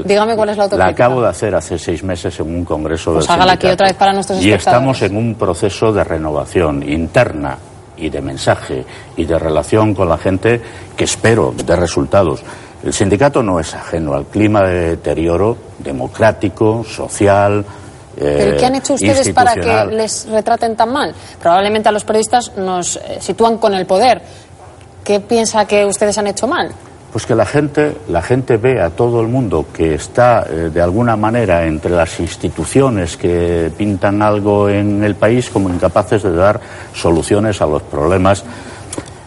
dígame cuál es la La autocrítica. acabo de hacer hace seis meses en un congreso Pues hágala aquí otra vez para nuestros Y estamos en un proceso de renovación interna y de mensaje y de relación con la gente que espero de resultados. El sindicato no es ajeno al clima de deterioro democrático, social. ¿Pero qué han hecho ustedes para que les retraten tan mal? Probablemente a los periodistas nos eh, sitúan con el poder. ¿Qué piensa que ustedes han hecho mal? Pues que la gente, la gente ve a todo el mundo que está eh, de alguna manera entre las instituciones que pintan algo en el país como incapaces de dar soluciones a los problemas.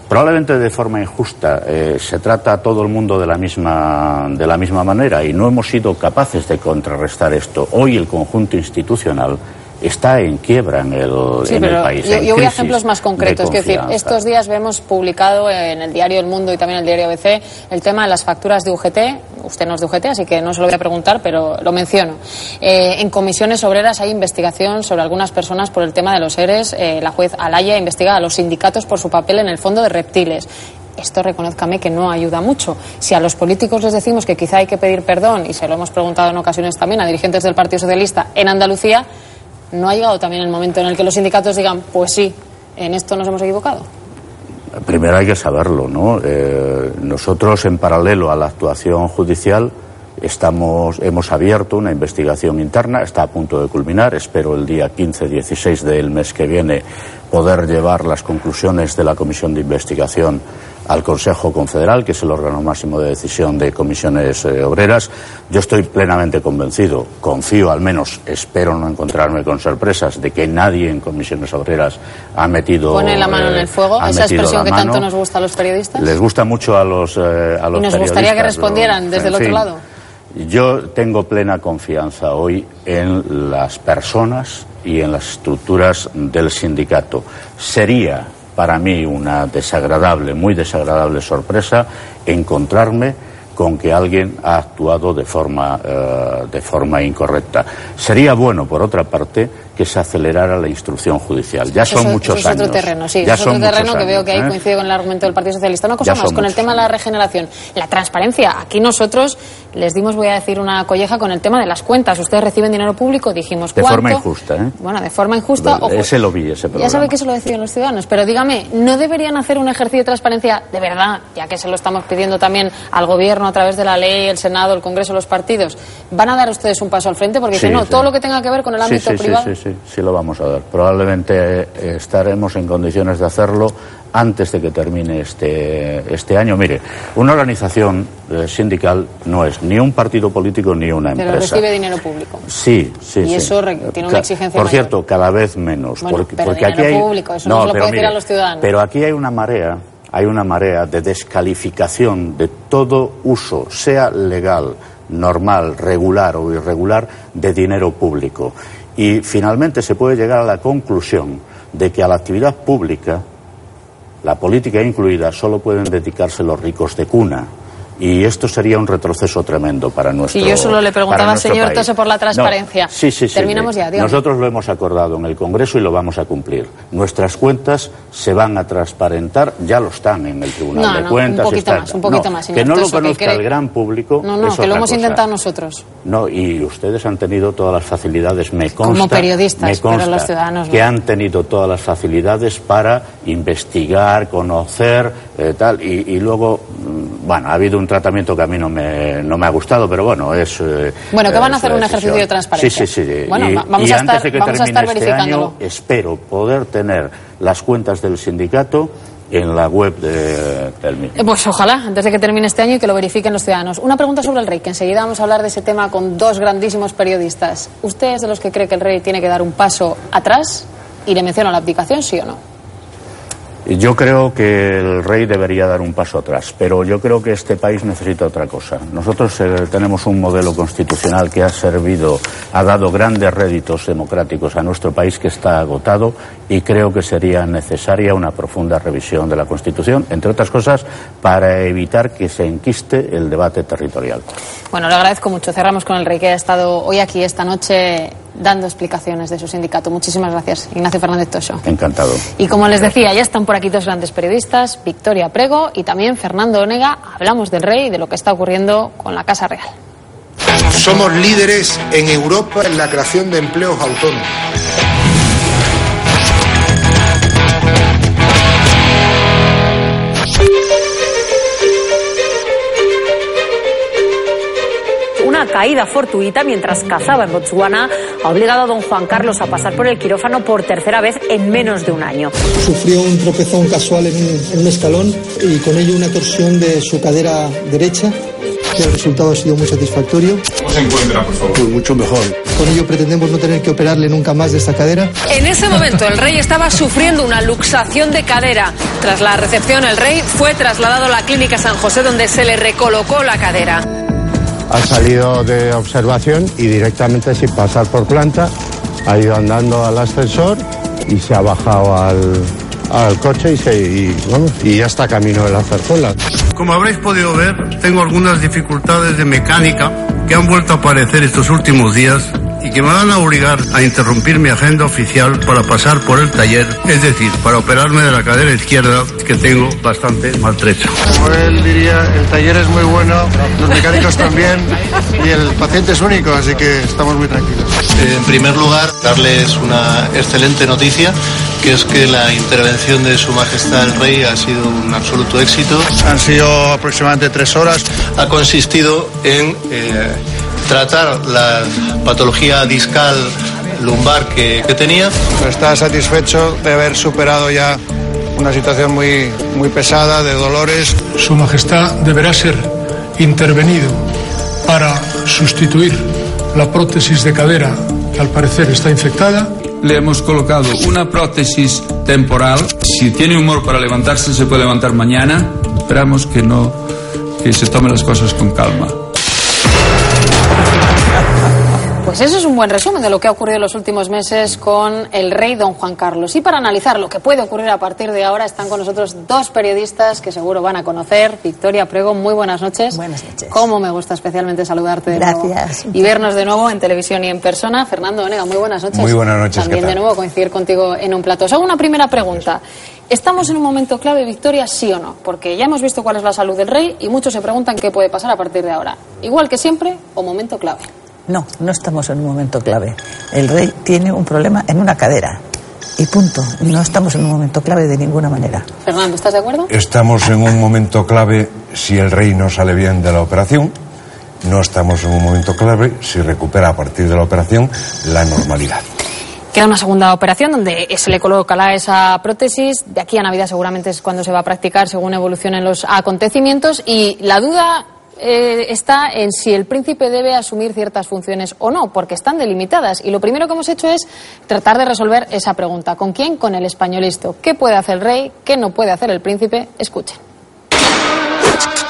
Probablemente de forma injusta eh, se trata a todo el mundo de la misma de la misma manera y no hemos sido capaces de contrarrestar esto. Hoy el conjunto institucional está en quiebra en el, Sí, en el pero país. yo, yo voy a ejemplos más concretos. Quiero decir, estos días vemos publicado en el diario El Mundo y también en el diario ABC el tema de las facturas de UGT. Usted no es de UGT, así que no se lo voy a preguntar, pero lo menciono. Eh, en comisiones obreras hay investigación sobre algunas personas por el tema de los ERES. Eh, la juez Alaya investiga a los sindicatos por su papel en el fondo de reptiles. Esto reconózcame que no ayuda mucho. Si a los políticos les decimos que quizá hay que pedir perdón, y se lo hemos preguntado en ocasiones también a dirigentes del Partido Socialista en Andalucía, ¿No ha llegado también el momento en el que los sindicatos digan, pues sí, en esto nos hemos equivocado? Primero hay que saberlo, ¿no? Eh, nosotros, en paralelo a la actuación judicial, estamos, hemos abierto una investigación interna, está a punto de culminar, espero el día 15-16 del mes que viene poder llevar las conclusiones de la comisión de investigación al Consejo Confederal, que es el órgano máximo de decisión de comisiones eh, obreras. Yo estoy plenamente convencido, confío al menos, espero no encontrarme con sorpresas, de que nadie en comisiones obreras ha metido. Pone la mano en eh, el fuego, ha esa expresión que tanto nos gusta a los periodistas. Les gusta mucho a los, eh, a los y nos gustaría que respondieran desde el otro fin, lado. Yo tengo plena confianza hoy en las personas y en las estructuras del sindicato. Sería para mí una desagradable, muy desagradable sorpresa encontrarme con que alguien ha actuado de forma, eh, de forma incorrecta. Sería bueno, por otra parte, que se acelerara la instrucción judicial. Ya son Eso- muchos eso es años. otro terreno, sí, Ya es son otro terreno que veo que ahí ¿eh? coincide con el argumento del Partido Socialista. Una cosa Ya más, con el tema de la regeneración, la transparencia. Aquí nosotros les dimos, voy a decir, una colleja con el tema de las cuentas. Ustedes reciben dinero público, dijimos De cuánto. forma injusta, ¿eh? Bueno, de forma injusta. ojo, Ese lo vi, ese programa. ya sabe que eso lo deciden los ciudadanos, pero dígame, ¿no deberían hacer un ejercicio de transparencia de verdad, ya que se lo estamos pidiendo también al gobierno a través de la ley, el Senado, el Congreso, los partidos? ¿Van a dar ustedes un paso al frente? Porque dicen, Sí, no, sí. todo lo que tenga que ver con el Sí, ámbito sí, sí, privado. Sí, sí, sí, lo vamos a dar. Probablemente eh, estaremos en condiciones de hacerlo antes de que termine este, este año. Mire, una organización eh, sindical no es ni un partido político ni una Pero empresa. recibe dinero público. Sí, sí, Y sí. eso tiene una Ca- exigencia Por mayor. cierto, cada vez menos. Bueno, porque, pero porque aquí hay... público, eso no se lo pero puede decir a los ciudadanos. Pero aquí hay una marea, hay una marea de descalificación de todo uso, sea legal, normal, regular o irregular, de dinero público. Y finalmente se puede llegar a la conclusión de que a la actividad pública la política incluida, solo pueden dedicarse los ricos de cuna. Y esto sería un retroceso tremendo para nuestro Y yo solo le preguntaba al señor país. Tose por la transparencia. No, sí, sí, sí. Terminamos ya. Nosotros lo hemos acordado en el Congreso y lo vamos a cumplir. Nuestras cuentas se van a transparentar, ya lo están en el Tribunal No, de no, Cuentas. un poquito están- más, un poquito más, Que no lo Toso, conozca el gran público. No, no, es que lo hemos cosa. intentado nosotros. No, y ustedes han tenido todas las facilidades, me consta. periodistas, me pero los ciudadanos no. Que han tenido todas las facilidades para investigar, conocer, eh, tal. Y, y luego, mm, bueno, ha habido un tratamiento que a mí no me, no me ha gustado, pero bueno, es. eh, Bueno, que van a hacer un ejercicio de transparencia. Sí, sí, sí. Bueno, y, vamos y a antes estar- de que vamos a termine estar este año, espero poder tener las cuentas del sindicato en la web de, del mismo. Pues ojalá, antes de que termine este año y que lo verifiquen los ciudadanos. Una pregunta sobre el rey, que enseguida vamos a hablar de ese tema con dos grandísimos periodistas. ¿Usted es de los que cree que el rey tiene que dar un paso atrás? Y le menciono la abdicación, ¿sí o no? Yo creo que el rey debería dar un paso atrás, pero yo creo que este país necesita otra cosa. Nosotros eh, tenemos un modelo constitucional que ha servido, ha dado grandes réditos democráticos a nuestro país que está agotado y creo que sería necesaria una profunda revisión de la Constitución, entre otras cosas, para evitar que se enquiste el debate territorial. Bueno, le agradezco mucho. Cerramos con el rey que ha estado hoy aquí esta noche dando explicaciones de su sindicato. Muchísimas gracias, Ignacio Fernández Toso. Encantado. Y como les decía, ya están por aquí dos grandes periodistas, Victoria Prego y también Fernando Onega. Hablamos del rey y de lo que está ocurriendo con la Casa Real. Somos líderes en Europa en la creación de empleos autónomos. Una caída fortuita mientras cazaba en Botswana ha obligado a don Juan Carlos a pasar por el quirófano por tercera vez en menos de un año. Sufrió un tropezón casual en un, en un escalón y con ello una torsión de su cadera derecha. El resultado ha sido muy satisfactorio. ¿Cómo se encuentra, por favor? Pues mucho mejor. Con ello pretendemos no tener que operarle nunca más de esta cadera. En ese momento el rey estaba sufriendo una luxación de cadera. Tras la recepción el rey fue trasladado a la clínica San José donde se le recolocó la cadera. Ha salido de observación y directamente sin pasar por planta ha ido andando al ascensor y se ha bajado al, al coche y, se, y, y ya está camino de la zarzuela. Como habréis podido ver, tengo algunas dificultades de mecánica que han vuelto a aparecer estos últimos días y que me van a obligar a interrumpir mi agenda oficial para pasar por el taller, es decir, para operarme de la cadera izquierda que tengo bastante maltrecha. Como él diría, el taller es muy bueno, los mecánicos también y el paciente es único, así que estamos muy tranquilos. En primer lugar, darles una excelente noticia, que es que la intervención de Su Majestad el Rey ha sido un absoluto éxito. Han sido aproximadamente tres horas. Ha consistido en eh, tratar la patología discal lumbar que, que tenía. Está satisfecho de haber superado ya una situación muy, muy pesada de dolores. Su Majestad deberá ser intervenido para sustituir la prótesis de cadera que al parecer está infectada. Le hemos colocado una prótesis temporal. Si tiene humor para levantarse, se puede levantar mañana. Esperamos que no, que se tomen las cosas con calma. Pues eso es un buen resumen de lo que ha ocurrido en los últimos meses con el rey don Juan Carlos. Y para analizar lo que puede ocurrir a partir de ahora están con nosotros dos periodistas que seguro van a conocer. Victoria Prego, muy buenas noches. Buenas noches. Cómo me gusta especialmente saludarte de Gracias. nuevo. Y vernos de nuevo en televisión y en persona. Fernando Onega, muy buenas noches. Muy buenas noches, También ¿qué tal? de nuevo coincidir contigo en un plato. Os hago una primera pregunta. ¿Estamos en un momento clave, Victoria, sí o no? Porque ya hemos visto cuál es la salud del rey y muchos se preguntan qué puede pasar a partir de ahora. Igual que siempre o momento clave. No, no estamos en un momento clave. El rey tiene un problema en una cadera. Y punto. No estamos en un momento clave de ninguna manera. Fernando, ¿estás de acuerdo? Estamos en un momento clave si el rey no sale bien de la operación. No estamos en un momento clave si recupera a partir de la operación la normalidad. Queda una segunda operación donde se le colocará esa prótesis. De aquí a Navidad seguramente es cuando se va a practicar según evolucionen los acontecimientos. Y la duda eh, está en si el príncipe debe asumir ciertas funciones o no, porque están delimitadas. Y lo primero que hemos hecho es tratar de resolver esa pregunta. ¿Con quién? Con el españolisto. ¿Qué puede hacer el rey? ¿Qué no puede hacer el príncipe? Escuchen.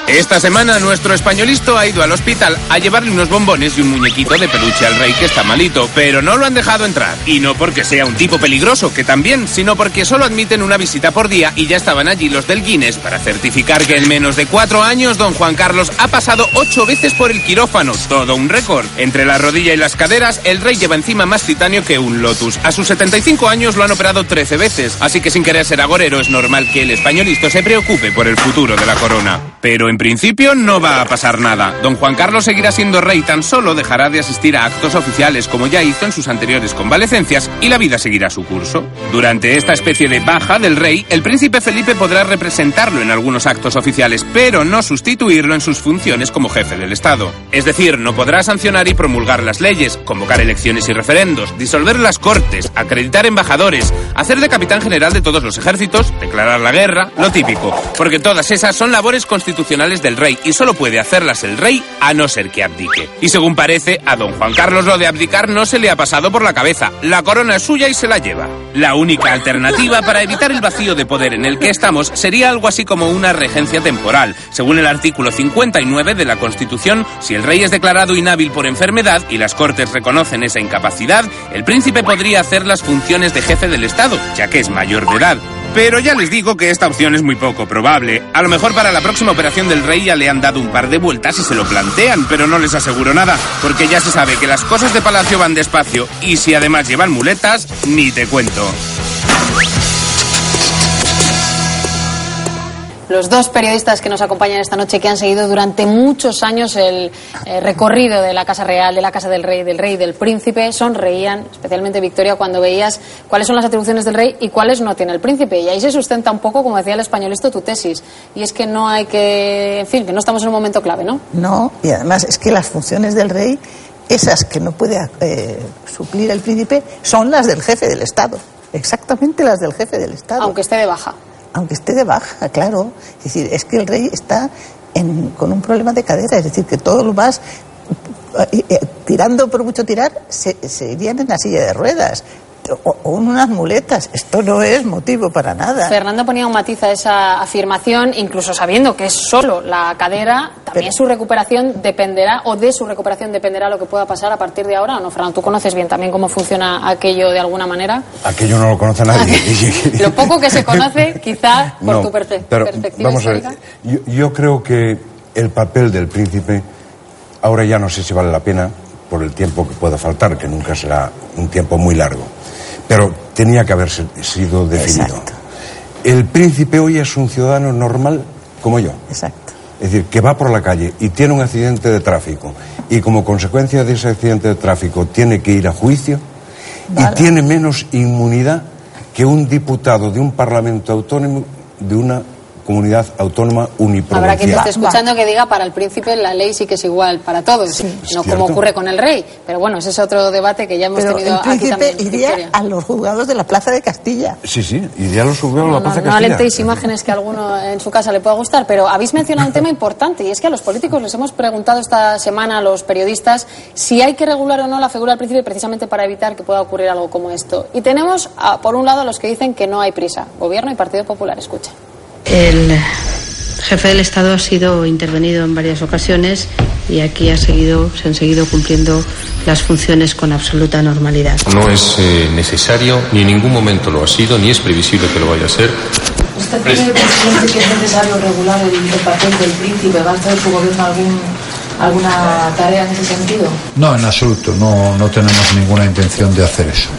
Esta semana nuestro españolisto ha ido al hospital a llevarle unos bombones y un muñequito de peluche al rey que está malito, pero no lo han dejado entrar. Y no porque sea un tipo peligroso, que también, sino porque solo admiten una visita por día y ya estaban allí los del Guinness para certificar que en menos de cuatro años don Juan Carlos ha pasado ocho veces por el quirófano, todo un récord. Entre la rodilla y las caderas, el rey lleva encima más titanio que un Lotus. A sus 75 años lo han operado 13 veces, así que sin querer ser agorero es normal que el españolisto se preocupe por el futuro de la corona. Pero en principio no va a pasar nada. Don Juan Carlos seguirá siendo rey, tan solo dejará de asistir a actos oficiales como ya hizo en sus anteriores convalecencias y la vida seguirá su curso. Durante esta especie de baja del rey, el príncipe Felipe podrá representarlo en algunos actos oficiales, pero no sustituirlo en sus funciones como jefe del Estado. Es decir, no podrá sancionar y promulgar las leyes, convocar elecciones y referendos, disolver las cortes, acreditar embajadores, hacer de capitán general de todos los ejércitos, declarar la guerra, lo típico, porque todas esas son labores constitucionales del rey y solo puede hacerlas el rey a no ser que abdique. Y según parece, a don Juan Carlos lo de abdicar no se le ha pasado por la cabeza. La corona es suya y se la lleva. La única alternativa para evitar el vacío de poder en el que estamos sería algo así como una regencia temporal. Según el artículo 59 de la Constitución, si el rey es declarado inhábil por enfermedad y las Cortes reconocen esa incapacidad, el príncipe podría hacer las funciones de jefe del Estado, ya que es mayor de edad. Pero ya les digo que esta opción es muy poco probable. A lo mejor para la próxima operación del rey ya le han dado un par de vueltas y se lo plantean, pero no les aseguro nada, porque ya se sabe que las cosas de palacio van despacio y si además llevan muletas, ni te cuento. Los dos periodistas que nos acompañan esta noche, que han seguido durante muchos años el eh, recorrido de la Casa Real, de la Casa del Rey, del Rey y del Príncipe, sonreían, especialmente Victoria, cuando veías cuáles son las atribuciones del Rey y cuáles no tiene el Príncipe. Y ahí se sustenta un poco, como decía el españolista, tu tesis. Y es que no hay que, en fin, que no estamos en un momento clave, ¿no? No, y además es que las funciones del rey, esas que no puede eh, suplir el príncipe, son las del jefe del Estado. Exactamente las del jefe del Estado. Aunque esté de baja. Aunque esté de baja, claro. Es decir, es que el rey está en- con un problema de cadera, es decir, que todo lo más eh, eh, tirando por mucho tirar se, se irían en la silla de ruedas o, unas muletas. Esto no es motivo para nada. Fernando ponía un matiz a esa afirmación, incluso sabiendo que es solo la cadera, también su recuperación dependerá, o de su recuperación dependerá lo que pueda pasar a partir de ahora. ¿o ¿No, Fernando? ¿Tú conoces bien también cómo funciona aquello de alguna manera? Aquello no lo conoce nadie. [laughs] [laughs] Lo poco que se conoce, quizá por No, tu perce- pero perspectiva vamos a ver, histórica. yo, yo creo que el papel del príncipe, ahora ya no sé si vale la pena, por el tiempo que pueda faltar, que nunca será un tiempo muy largo. Pero tenía que haber sido definido. El príncipe hoy es un ciudadano normal como yo. Exacto. Es decir, que va por la calle y tiene un accidente de tráfico y como consecuencia de ese accidente de tráfico tiene que ir a juicio y tiene menos inmunidad que un diputado de un parlamento autónomo de una comunidad autónoma uniprovincial. Habrá quien te esté escuchando que diga para el príncipe la ley sí que es igual para todos, no como ocurre con el rey. Pero bueno, ese es otro debate que ya hemos Pero tenido el príncipe aquí también. iría Victoria. a los juzgados de la Plaza de Castilla. Sí, sí, iría a los juzgados de la No, Plaza no de Castilla. alentéis imágenes que a alguno en su casa le pueda gustar, pero habéis mencionado un tema importante y es que a los políticos les hemos preguntado esta semana a los periodistas si hay que regular o no la figura del príncipe precisamente para evitar que pueda ocurrir algo como esto. Y tenemos, a- por un lado, a los que dicen que no hay prisa. Gobierno y Partido Popular, escucha. El jefe del Estado ha sido intervenido en varias ocasiones y aquí ha seguido, se han seguido cumpliendo las funciones con absoluta normalidad. No es eh, necesario, ni en ningún momento lo ha sido, ni es previsible que lo vaya a ser. ¿Usted cree, presidente, que es necesario regular el, el papel del príncipe? ¿Va a hacer su gobierno algún, alguna tarea en ese sentido? No, en absoluto. No, no tenemos ninguna intención de hacer eso.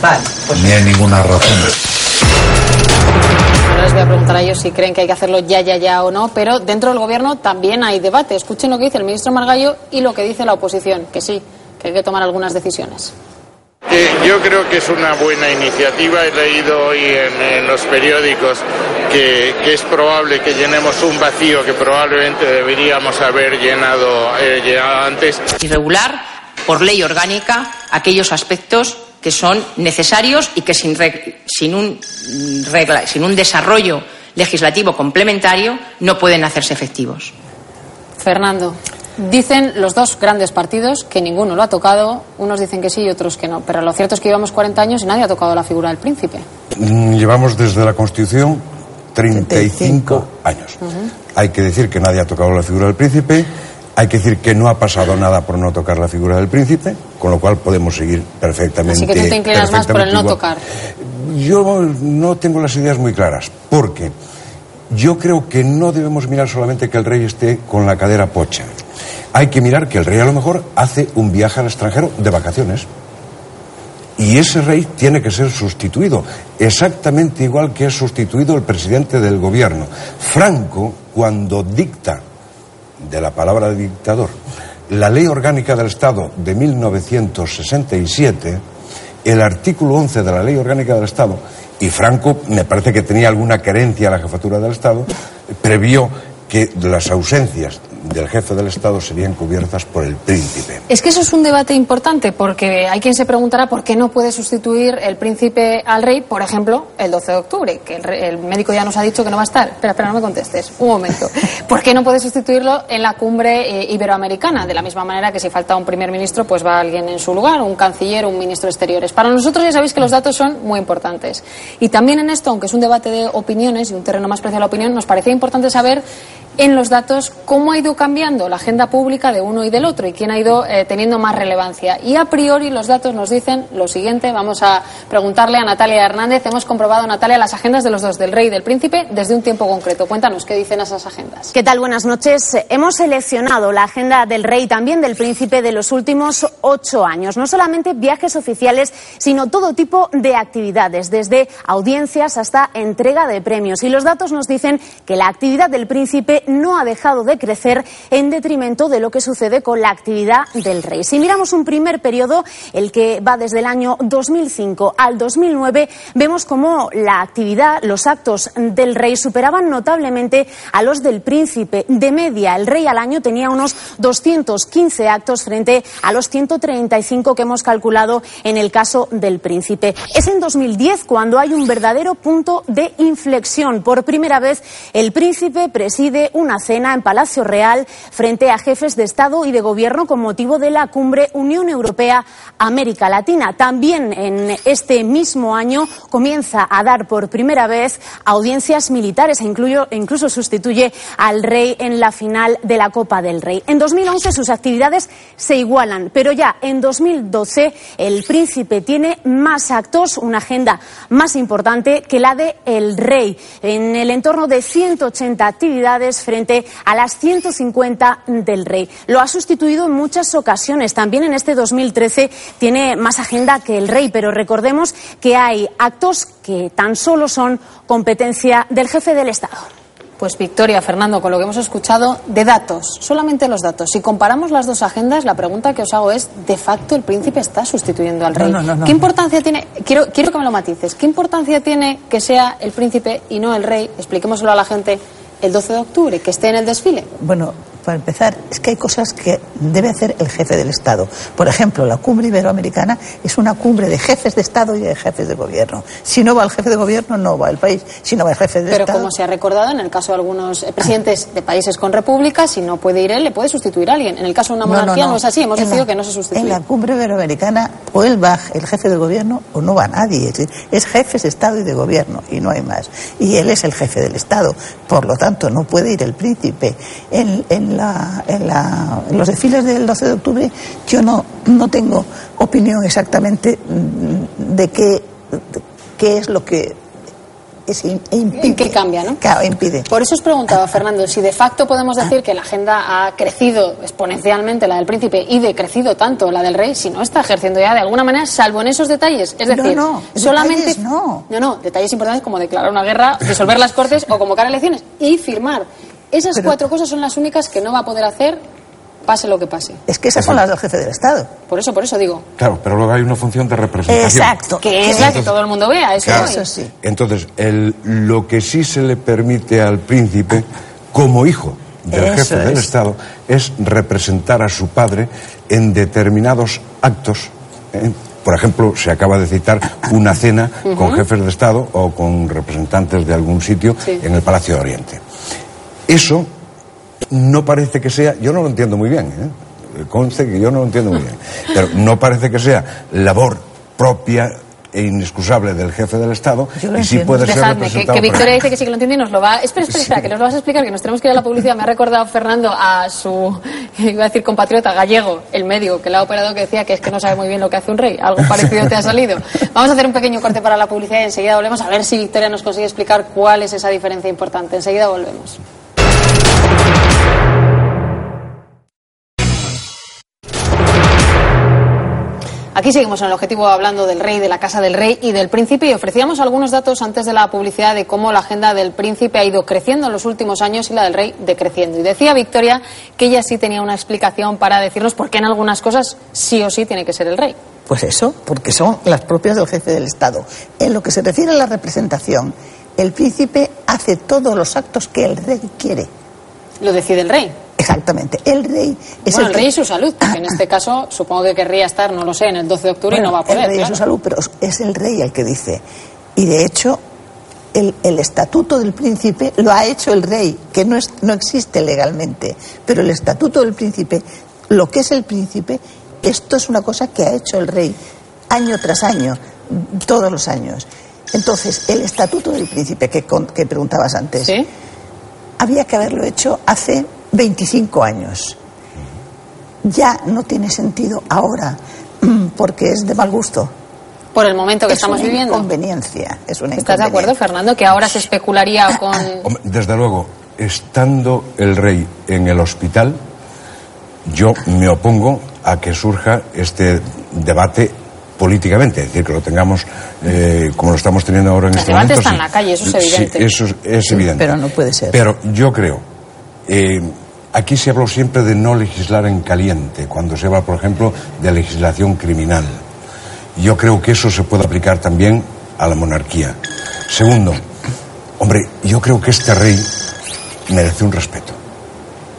Vale, pues Ni hay ninguna razón. Voy a preguntar a ellos si creen que hay que hacerlo ya, ya, ya o no, pero dentro del gobierno también hay debate. Escuchen lo que dice el ministro Margallo y lo que dice la oposición, que sí, que hay que tomar algunas decisiones. Eh, yo creo que es una buena iniciativa. He leído hoy en, en los periódicos que, que es probable que llenemos un vacío que probablemente deberíamos haber llenado, eh, llenado antes. y regular por ley orgánica aquellos aspectos que son necesarios y que sin, reg- sin, un, regla, sin un desarrollo legislativo complementario no pueden hacerse efectivos. Fernando, dicen los dos grandes partidos que ninguno lo ha tocado, unos dicen que sí y otros que no, pero lo cierto es que llevamos 40 años y nadie ha tocado la figura del príncipe. Mm, Llevamos desde la Constitución 35 años. Hay que decir que nadie ha tocado la figura del príncipe, hay que decir que no ha pasado nada por no tocar la figura del príncipe, con lo cual podemos seguir perfectamente. Así que tú te inclinas más por el no tocar. Yo no tengo las ideas muy claras, porque yo creo que no debemos mirar solamente que el rey esté con la cadera pocha. Hay que mirar que el rey a lo mejor hace un viaje al extranjero de vacaciones. Y ese rey tiene que ser sustituido, exactamente igual que es sustituido el presidente del gobierno. Franco, cuando dicta, de la palabra de dictador, la ley orgánica del Estado de 1967, el artículo 11 de la ley orgánica del Estado, y Franco me parece que tenía alguna querencia a la jefatura del Estado, previó que las ausencias del jefe del Estado serían cubiertas por el príncipe. Es que eso es un debate importante porque hay quien se preguntará por qué no puede sustituir el príncipe al rey, por ejemplo, el 12 de octubre, que el, el médico ya nos ha dicho que no va a estar. Espera, espera, no me contestes. Un momento. [laughs] ¿Por qué no puede sustituirlo en la cumbre eh, iberoamericana? De la misma manera que si falta un primer ministro, pues va alguien en su lugar, un canciller, un ministro de exteriores. Para nosotros ya sabéis que los datos son muy importantes. Y también en esto, aunque es un debate de opiniones y un terreno más parecido a la opinión, nos parecía importante saber en los datos cómo ha ido cambiando la agenda pública de uno y del otro y quién ha ido eh, teniendo más relevancia. Y a priori los datos nos dicen lo siguiente. Vamos a preguntarle a Natalia Hernández. Hemos comprobado, Natalia, las agendas de los dos, del rey y del príncipe, desde un tiempo concreto. Cuéntanos qué dicen esas agendas. ¿Qué tal? Buenas noches. Hemos seleccionado la agenda del rey y también del príncipe de los últimos ocho años. No solamente viajes oficiales, sino todo tipo de actividades, desde audiencias hasta entrega de premios. Y los datos nos dicen que la actividad del príncipe no ha dejado de crecer en detrimento de lo que sucede con la actividad del rey. Si miramos un primer periodo, el que va desde el año 2005 al 2009, vemos como la actividad, los actos del rey superaban notablemente a los del príncipe. De media, el rey al año tenía unos 215 actos frente a los 135 que hemos calculado en el caso del príncipe. Es en 2010 cuando hay un verdadero punto de inflexión. Por primera vez, el príncipe preside una cena en Palacio Real frente a jefes de Estado y de Gobierno con motivo de la cumbre Unión Europea-América Latina. También en este mismo año comienza a dar por primera vez audiencias militares e incluyo- incluso sustituye al rey en la final de la Copa del Rey. En 2011 sus actividades se igualan, pero ya en 2012 el príncipe tiene más actos, una agenda más importante que la de el rey, en el entorno de 180 actividades frente a las 150 del rey. Lo ha sustituido en muchas ocasiones. También en este 2013 tiene más agenda que el rey, pero recordemos que hay actos que tan solo son competencia del jefe del Estado. Pues Victoria, Fernando, con lo que hemos escuchado, de datos, solamente los datos. Si comparamos las dos agendas, la pregunta que os hago es, de facto, el príncipe está sustituyendo al rey. No, no, no, ¿Qué no. importancia tiene, quiero, quiero que me lo matices, qué importancia tiene que sea el príncipe y no el rey, expliquémoslo a la gente, el 12 de octubre, que esté en el desfile? Bueno, para empezar, es que hay cosas que debe hacer el jefe del Estado. Por ejemplo, la cumbre iberoamericana es una cumbre de jefes de Estado y de jefes de gobierno. Si no va el jefe de gobierno, no va el país. Si no va el jefe de Pero Estado. como se ha recordado, en el caso de algunos presidentes de países con república, si no puede ir él, le puede sustituir a alguien. En el caso de una No, no, monarquía no, no. es así, hemos En decidido la- que no se sustituye. En la cumbre iberoamericana, o él va, el jefe de gobierno, o no va nadie. Es, decir, es jefes de Estado y de gobierno, y no hay más. Y él es el jefe del Estado. Por lo tanto, no puede ir el príncipe. En, en la- en la- los desfiles del 12 de octubre, yo no, no tengo opinión exactamente mm, de qué, de qué es lo que es, im- impide. ¿Qué cambia, no? Claro, impide. Por eso os preguntaba, Fernando, si de facto podemos decir que la agenda ha crecido exponencialmente, la del príncipe, y decrecido tanto la del rey, si no está ejerciendo ya de alguna manera, salvo en esos detalles. Es No, decir, no, solamente. detalles no. No, no, detalles importantes como declarar una guerra, disolver las cortes o convocar elecciones y firmar. Esas Pero- cuatro cosas son las únicas que no va a poder hacer, pase lo que pase. Es que esas son las del jefe del Estado. Por eso, por eso digo. Claro, pero luego hay una función de representación. Exacto. Que es la que todo el mundo vea, eso Claro. voy. Entonces, el- lo que sí se le permite al príncipe, como hijo del Eso jefe del es. Estado, es representar a su padre en determinados actos. ¿eh? Por ejemplo, se acaba de citar una cena con jefes de Estado o con representantes de algún sitio Sí. en el Palacio de Oriente. Eso no parece que sea, yo no lo entiendo muy bien, ¿eh? conste que yo no lo entiendo muy bien, pero no parece que sea labor propia e inexcusable del jefe del Estado y sí entiendo. puede ser Dejadme, que, representado que Victoria dice que sí que lo entiende y nos lo va. Espera, espera, espera, que nos lo vas a explicar, que nos tenemos que ir a la publicidad. Me ha recordado Fernando a su, [laughs] iba a decir compatriota gallego, el médico que le ha operado, que decía que es que no sabe muy bien lo que hace un rey. Algo parecido te ha salido. Vamos a hacer un pequeño corte para la publicidad y enseguida volvemos a ver si Victoria nos consigue explicar cuál es esa diferencia importante. Enseguida volvemos. Aquí seguimos en el objetivo hablando del rey, de la casa del rey y del príncipe y ofrecíamos algunos datos antes de la publicidad de cómo la agenda del príncipe ha ido creciendo en los últimos años y la del rey decreciendo. Y decía Victoria que ella sí tenía una explicación para decirnos por qué en algunas cosas sí o sí tiene que ser el rey. Pues eso, porque son las propias del jefe del Estado. En lo que se refiere a la representación, el príncipe hace todos los actos que el rey quiere. Lo decide el rey. Exactamente. El rey es bueno, el que- rey y su salud, porque en este caso [coughs] supongo que querría estar, no lo sé, en el 12 de octubre y no va a poder. El rey claro. su salud, pero es el rey el que dice. Y de hecho, el, el estatuto del príncipe lo ha hecho el rey, que no, es, no existe legalmente. Pero el estatuto del príncipe, lo que es el príncipe, esto es una cosa que ha hecho el rey año tras año, todos los años. Entonces, el estatuto del príncipe que, que preguntabas antes, había que haberlo hecho hace 25 años. Ya no tiene sentido ahora, mm, porque es de mal gusto. Por el momento que Es estamos una viviendo. inconveniencia. Es una ¿Estás de acuerdo, Fernando? Que ahora se especularía con... Hombre, Desde luego, estando el rey en el hospital, yo me opongo a que surja este debate políticamente, es decir, que lo tengamos eh, como lo estamos teniendo ahora en El este debate momento. está sí. en la calle, eso es Sí, evidente. eso es, es Sí, evidente. pero no puede ser. Pero yo creo, eh, aquí se habló siempre de no legislar en caliente, cuando se habla, por ejemplo, de legislación criminal. Yo creo que eso se puede aplicar también a la monarquía. Segundo, hombre, yo creo que este rey merece un respeto.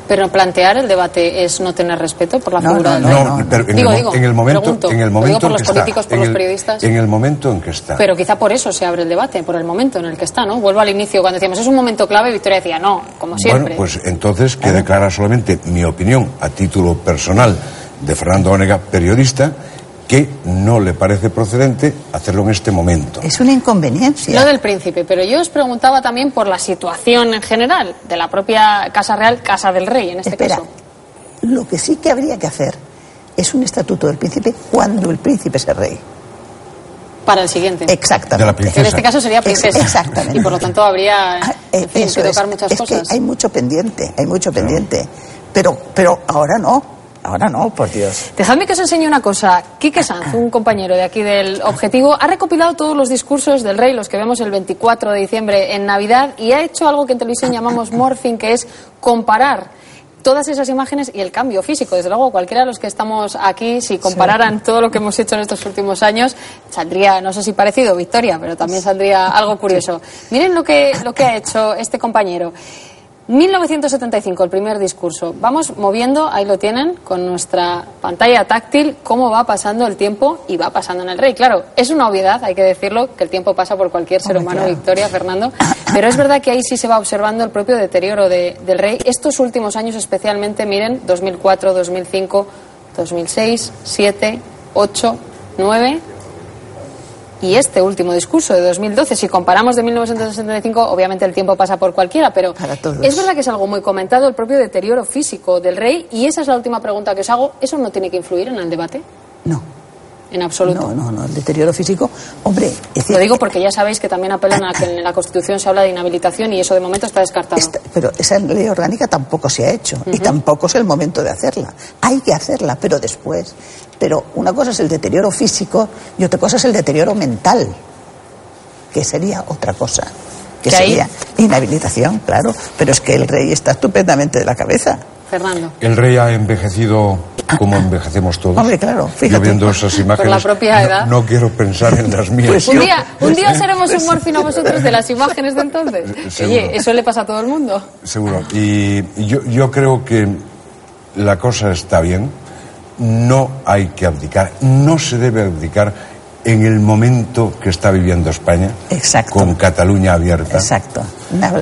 Pero plantear el debate es no tener respeto por la figura del rey. No, pero en, Digo, el, digo, en el momento, pregunto. en el momento que políticos, está, por los el- periodistas. en el momento en que está. Pero quizá por eso se abre el debate, por el momento en el que está, ¿no? Vuelvo al inicio, cuando decíamos es un momento clave, Victoria decía, no, como siempre. Bueno, pues entonces quede clara solamente mi opinión a título personal de Fernando Onega, periodista, que no le parece procedente hacerlo en este momento. Es una inconveniencia. Lo del príncipe, pero yo os preguntaba también por la situación en general de la propia Casa Real, Casa del Rey, en este Espera, caso. lo que sí que habría que hacer es un estatuto del príncipe cuando el príncipe es el rey. para el siguiente. Exactamente. De la princesa. Que en este caso sería princesa. Exactamente. Y por lo tanto habría en fin, Eso que es. tocar muchas Es cosas. que hay mucho pendiente, hay mucho pendiente. Pero, pero ahora no, ahora no, por Dios. Dejadme que os enseñe una cosa. Quique Sanz, un compañero de aquí del Objetivo, ha recopilado todos los discursos del rey, los que vemos el 24 de diciembre en Navidad, y ha hecho algo que en televisión llamamos morphing, que es comparar todas esas imágenes y el cambio físico. Desde luego, cualquiera de los que estamos aquí, si compararan todo lo que hemos hecho en estos últimos años, saldría, no sé si parecido, Victoria, pero también saldría algo curioso. Miren lo que, lo que ha hecho este compañero. 1975, el primer discurso. Vamos moviendo, ahí lo tienen, con nuestra pantalla táctil, cómo va pasando el tiempo y va pasando en el rey. Claro, es una obviedad, hay que decirlo, que el tiempo pasa por cualquier ser humano, claro. Victoria, Fernando, pero es verdad que ahí sí se va observando el propio deterioro de- del rey. Estos últimos años especialmente, miren, 2004, 2005, 2006, 7, 8, 9 y este último discurso de 2012. Si comparamos de 1965, obviamente el tiempo pasa por cualquiera, pero todos. es verdad que es algo muy comentado el propio deterioro físico del rey y esa es la última pregunta que os hago. ¿Eso no tiene que influir en el debate? No. En absoluto. No, no, no, el deterioro físico, hombre, es Lo digo porque ya sabéis que también apelan a que en la Constitución se habla de inhabilitación y eso de momento está descartado. pero esa ley orgánica tampoco se ha hecho y tampoco es el momento de hacerla. Hay que hacerla, pero después. Pero una cosa es el deterioro físico y otra cosa es el deterioro mental, que sería otra cosa. Que sería inhabilitación, claro, pero es que el rey está estupendamente de la cabeza. Fernando. El rey ha envejecido como envejecemos todos. Hombre, claro, Yo fíjate. viendo esas imágenes. la propia no- edad. No, quiero pensar en las mías. un día, un día [laughs] os haremos un morfino vosotros de las imágenes de entonces. Seguro. Oye, eso le pasa a todo el mundo. Seguro. Y yo, yo creo que la cosa está bien. No hay que abdicar. No se debe abdicar en el momento que está viviendo España. Exacto. Con Cataluña abierta. Exacto.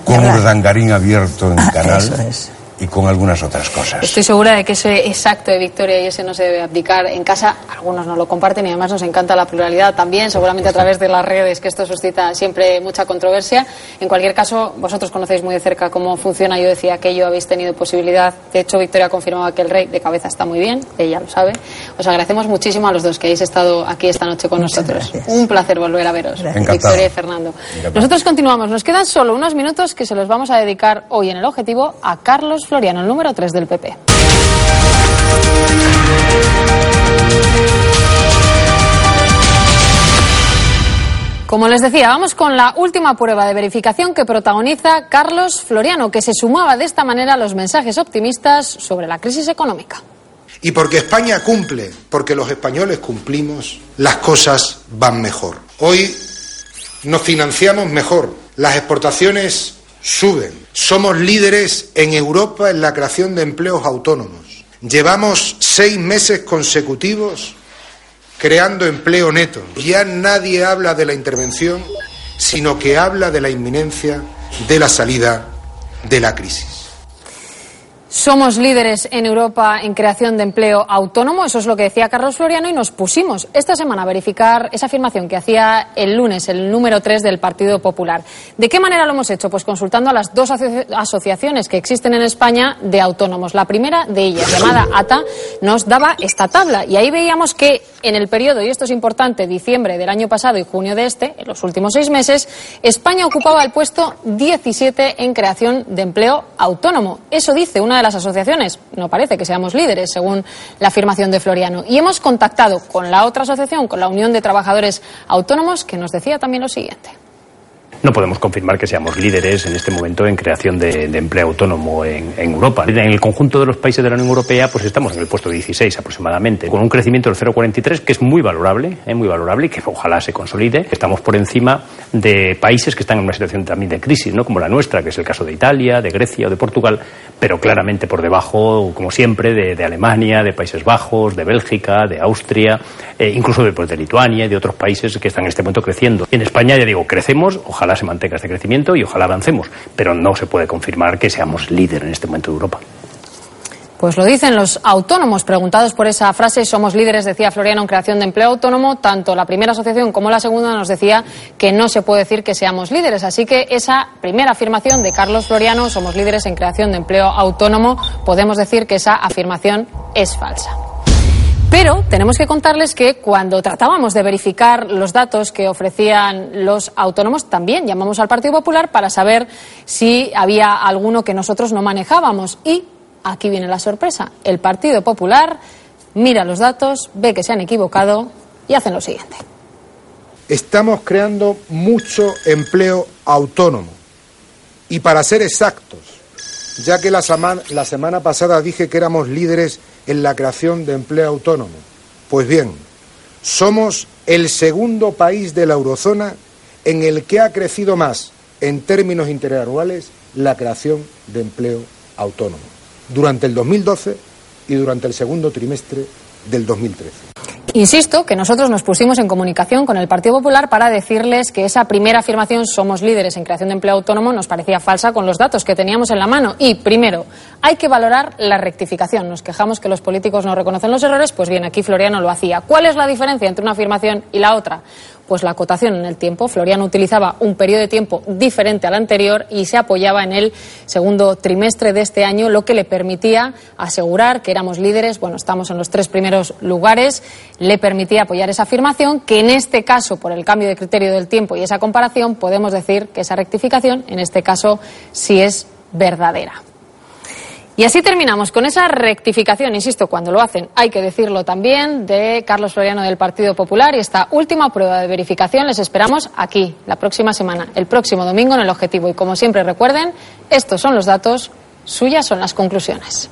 Con. Urdangarín abierto en Ah, canal. eso es. Y con algunas otras cosas. Estoy segura de que ese exacto de Victoria y ese no se debe abdicar en casa. Algunos no lo comparten y además nos encanta la pluralidad también, seguramente a través de las redes, que esto suscita siempre mucha controversia. En cualquier caso, vosotros conocéis muy de cerca cómo funciona. Yo decía que ello habéis tenido posibilidad. De hecho, Victoria confirmaba que el rey de cabeza está muy bien, ella lo sabe. Os agradecemos muchísimo a los dos que hayáis estado aquí esta noche con nosotros. Un placer volver a veros. Victoria y Fernando. Encantado. Nosotros continuamos. Nos quedan solo unos minutos que se los vamos a dedicar hoy en el objetivo a Carlos Floriano, el número 3 del PP. Como les decía, vamos con la última prueba de verificación que protagoniza Carlos Floriano, que se sumaba de esta manera a los mensajes optimistas sobre la crisis económica. Y porque España cumple, porque los españoles cumplimos, las cosas van mejor. Hoy nos financiamos mejor, las exportaciones suben, somos líderes en Europa en la creación de empleos autónomos. Llevamos seis meses consecutivos creando empleo neto. Ya nadie habla de la intervención, sino que habla de la inminencia de la salida de la crisis. Somos líderes en Europa en creación de empleo autónomo, eso es lo que decía Carlos Floriano, y nos pusimos esta semana a verificar esa afirmación que hacía el lunes el número 3 del Partido Popular. ¿De qué manera lo hemos hecho? Pues consultando a las dos aso- asociaciones que existen en España de autónomos. La primera de ellas, llamada ATA, nos daba esta tabla y ahí veíamos que en el periodo, y esto es importante, diciembre del año pasado y junio de este, en los últimos seis meses, España ocupaba el puesto 17 en creación de empleo autónomo. Eso dice una de las asociaciones. No parece que seamos líderes, según la afirmación de Floriano. Y hemos contactado con la otra asociación, con la Unión de Trabajadores Autónomos, que nos decía también lo siguiente. No podemos confirmar que seamos líderes en este momento en creación de, empleo autónomo en, Europa. En el conjunto de los países de la Unión Europea, pues estamos en el puesto 16 aproximadamente, con un crecimiento del 0,43 que es muy valorable, eh, muy valorable y que ojalá se consolide. Estamos por encima de países que están en una situación también de crisis, ¿no? como la nuestra, que es el caso de Italia, de Grecia o de Portugal, pero claramente por debajo, como siempre, de, de Alemania, de Países Bajos, de Bélgica, de Austria, eh, incluso de, pues, de Lituania y de otros países que están en este momento creciendo. En España, ya digo, crecemos, ojalá se mantenga este crecimiento y ojalá avancemos, pero no se puede confirmar que seamos líder en este momento de Europa. Pues lo dicen los autónomos. Preguntados por esa frase, somos líderes, decía Floriano, en creación de empleo autónomo. Tanto la primera asociación como la segunda nos decía que no se puede decir que seamos líderes. Así que esa primera afirmación de Carlos Floriano, somos líderes en creación de empleo autónomo, podemos decir que esa afirmación es falsa. Pero tenemos que contarles que cuando tratábamos de verificar los datos que ofrecían los autónomos, también llamamos al Partido Popular para saber si había alguno que nosotros no manejábamos. Y aquí viene la sorpresa. El Partido Popular mira los datos, ve que se han equivocado y hacen lo siguiente. Estamos creando mucho empleo autónomo. Y para ser exactos, ya que la, la semana pasada dije que éramos líderes en la creación de empleo autónomo, pues bien, somos el segundo país de la eurozona en el que ha crecido más, en términos interanuales, la creación de empleo autónomo, durante el 2012 y durante el segundo trimestre del 2013. Insisto que nosotros nos pusimos en comunicación con el Partido Popular para decirles que esa primera afirmación, somos líderes en creación de empleo autónomo, nos parecía falsa con los datos que teníamos en la mano. Y, primero, hay que valorar la rectificación. Nos quejamos que los políticos no reconocen los errores, pues bien, aquí Floriano lo hacía. ¿Cuál es la diferencia entre una afirmación y la otra? Pues la acotación en el tiempo. Floriano utilizaba un periodo de tiempo diferente al anterior y se apoyaba en el segundo trimestre de este año, lo que le permitía asegurar que éramos líderes, bueno, estamos en los tres primeros lugares, le permitía apoyar esa afirmación, que en este caso, por el cambio de criterio del tiempo y esa comparación, podemos decir que esa rectificación, en este caso, sí es verdadera. Y así terminamos con esa rectificación, insisto, cuando lo hacen, hay que decirlo también, de Carlos Floriano del Partido Popular y esta última prueba de verificación les esperamos aquí, la próxima semana, el próximo domingo en el objetivo. Y como siempre recuerden, estos son los datos, suyas son las conclusiones.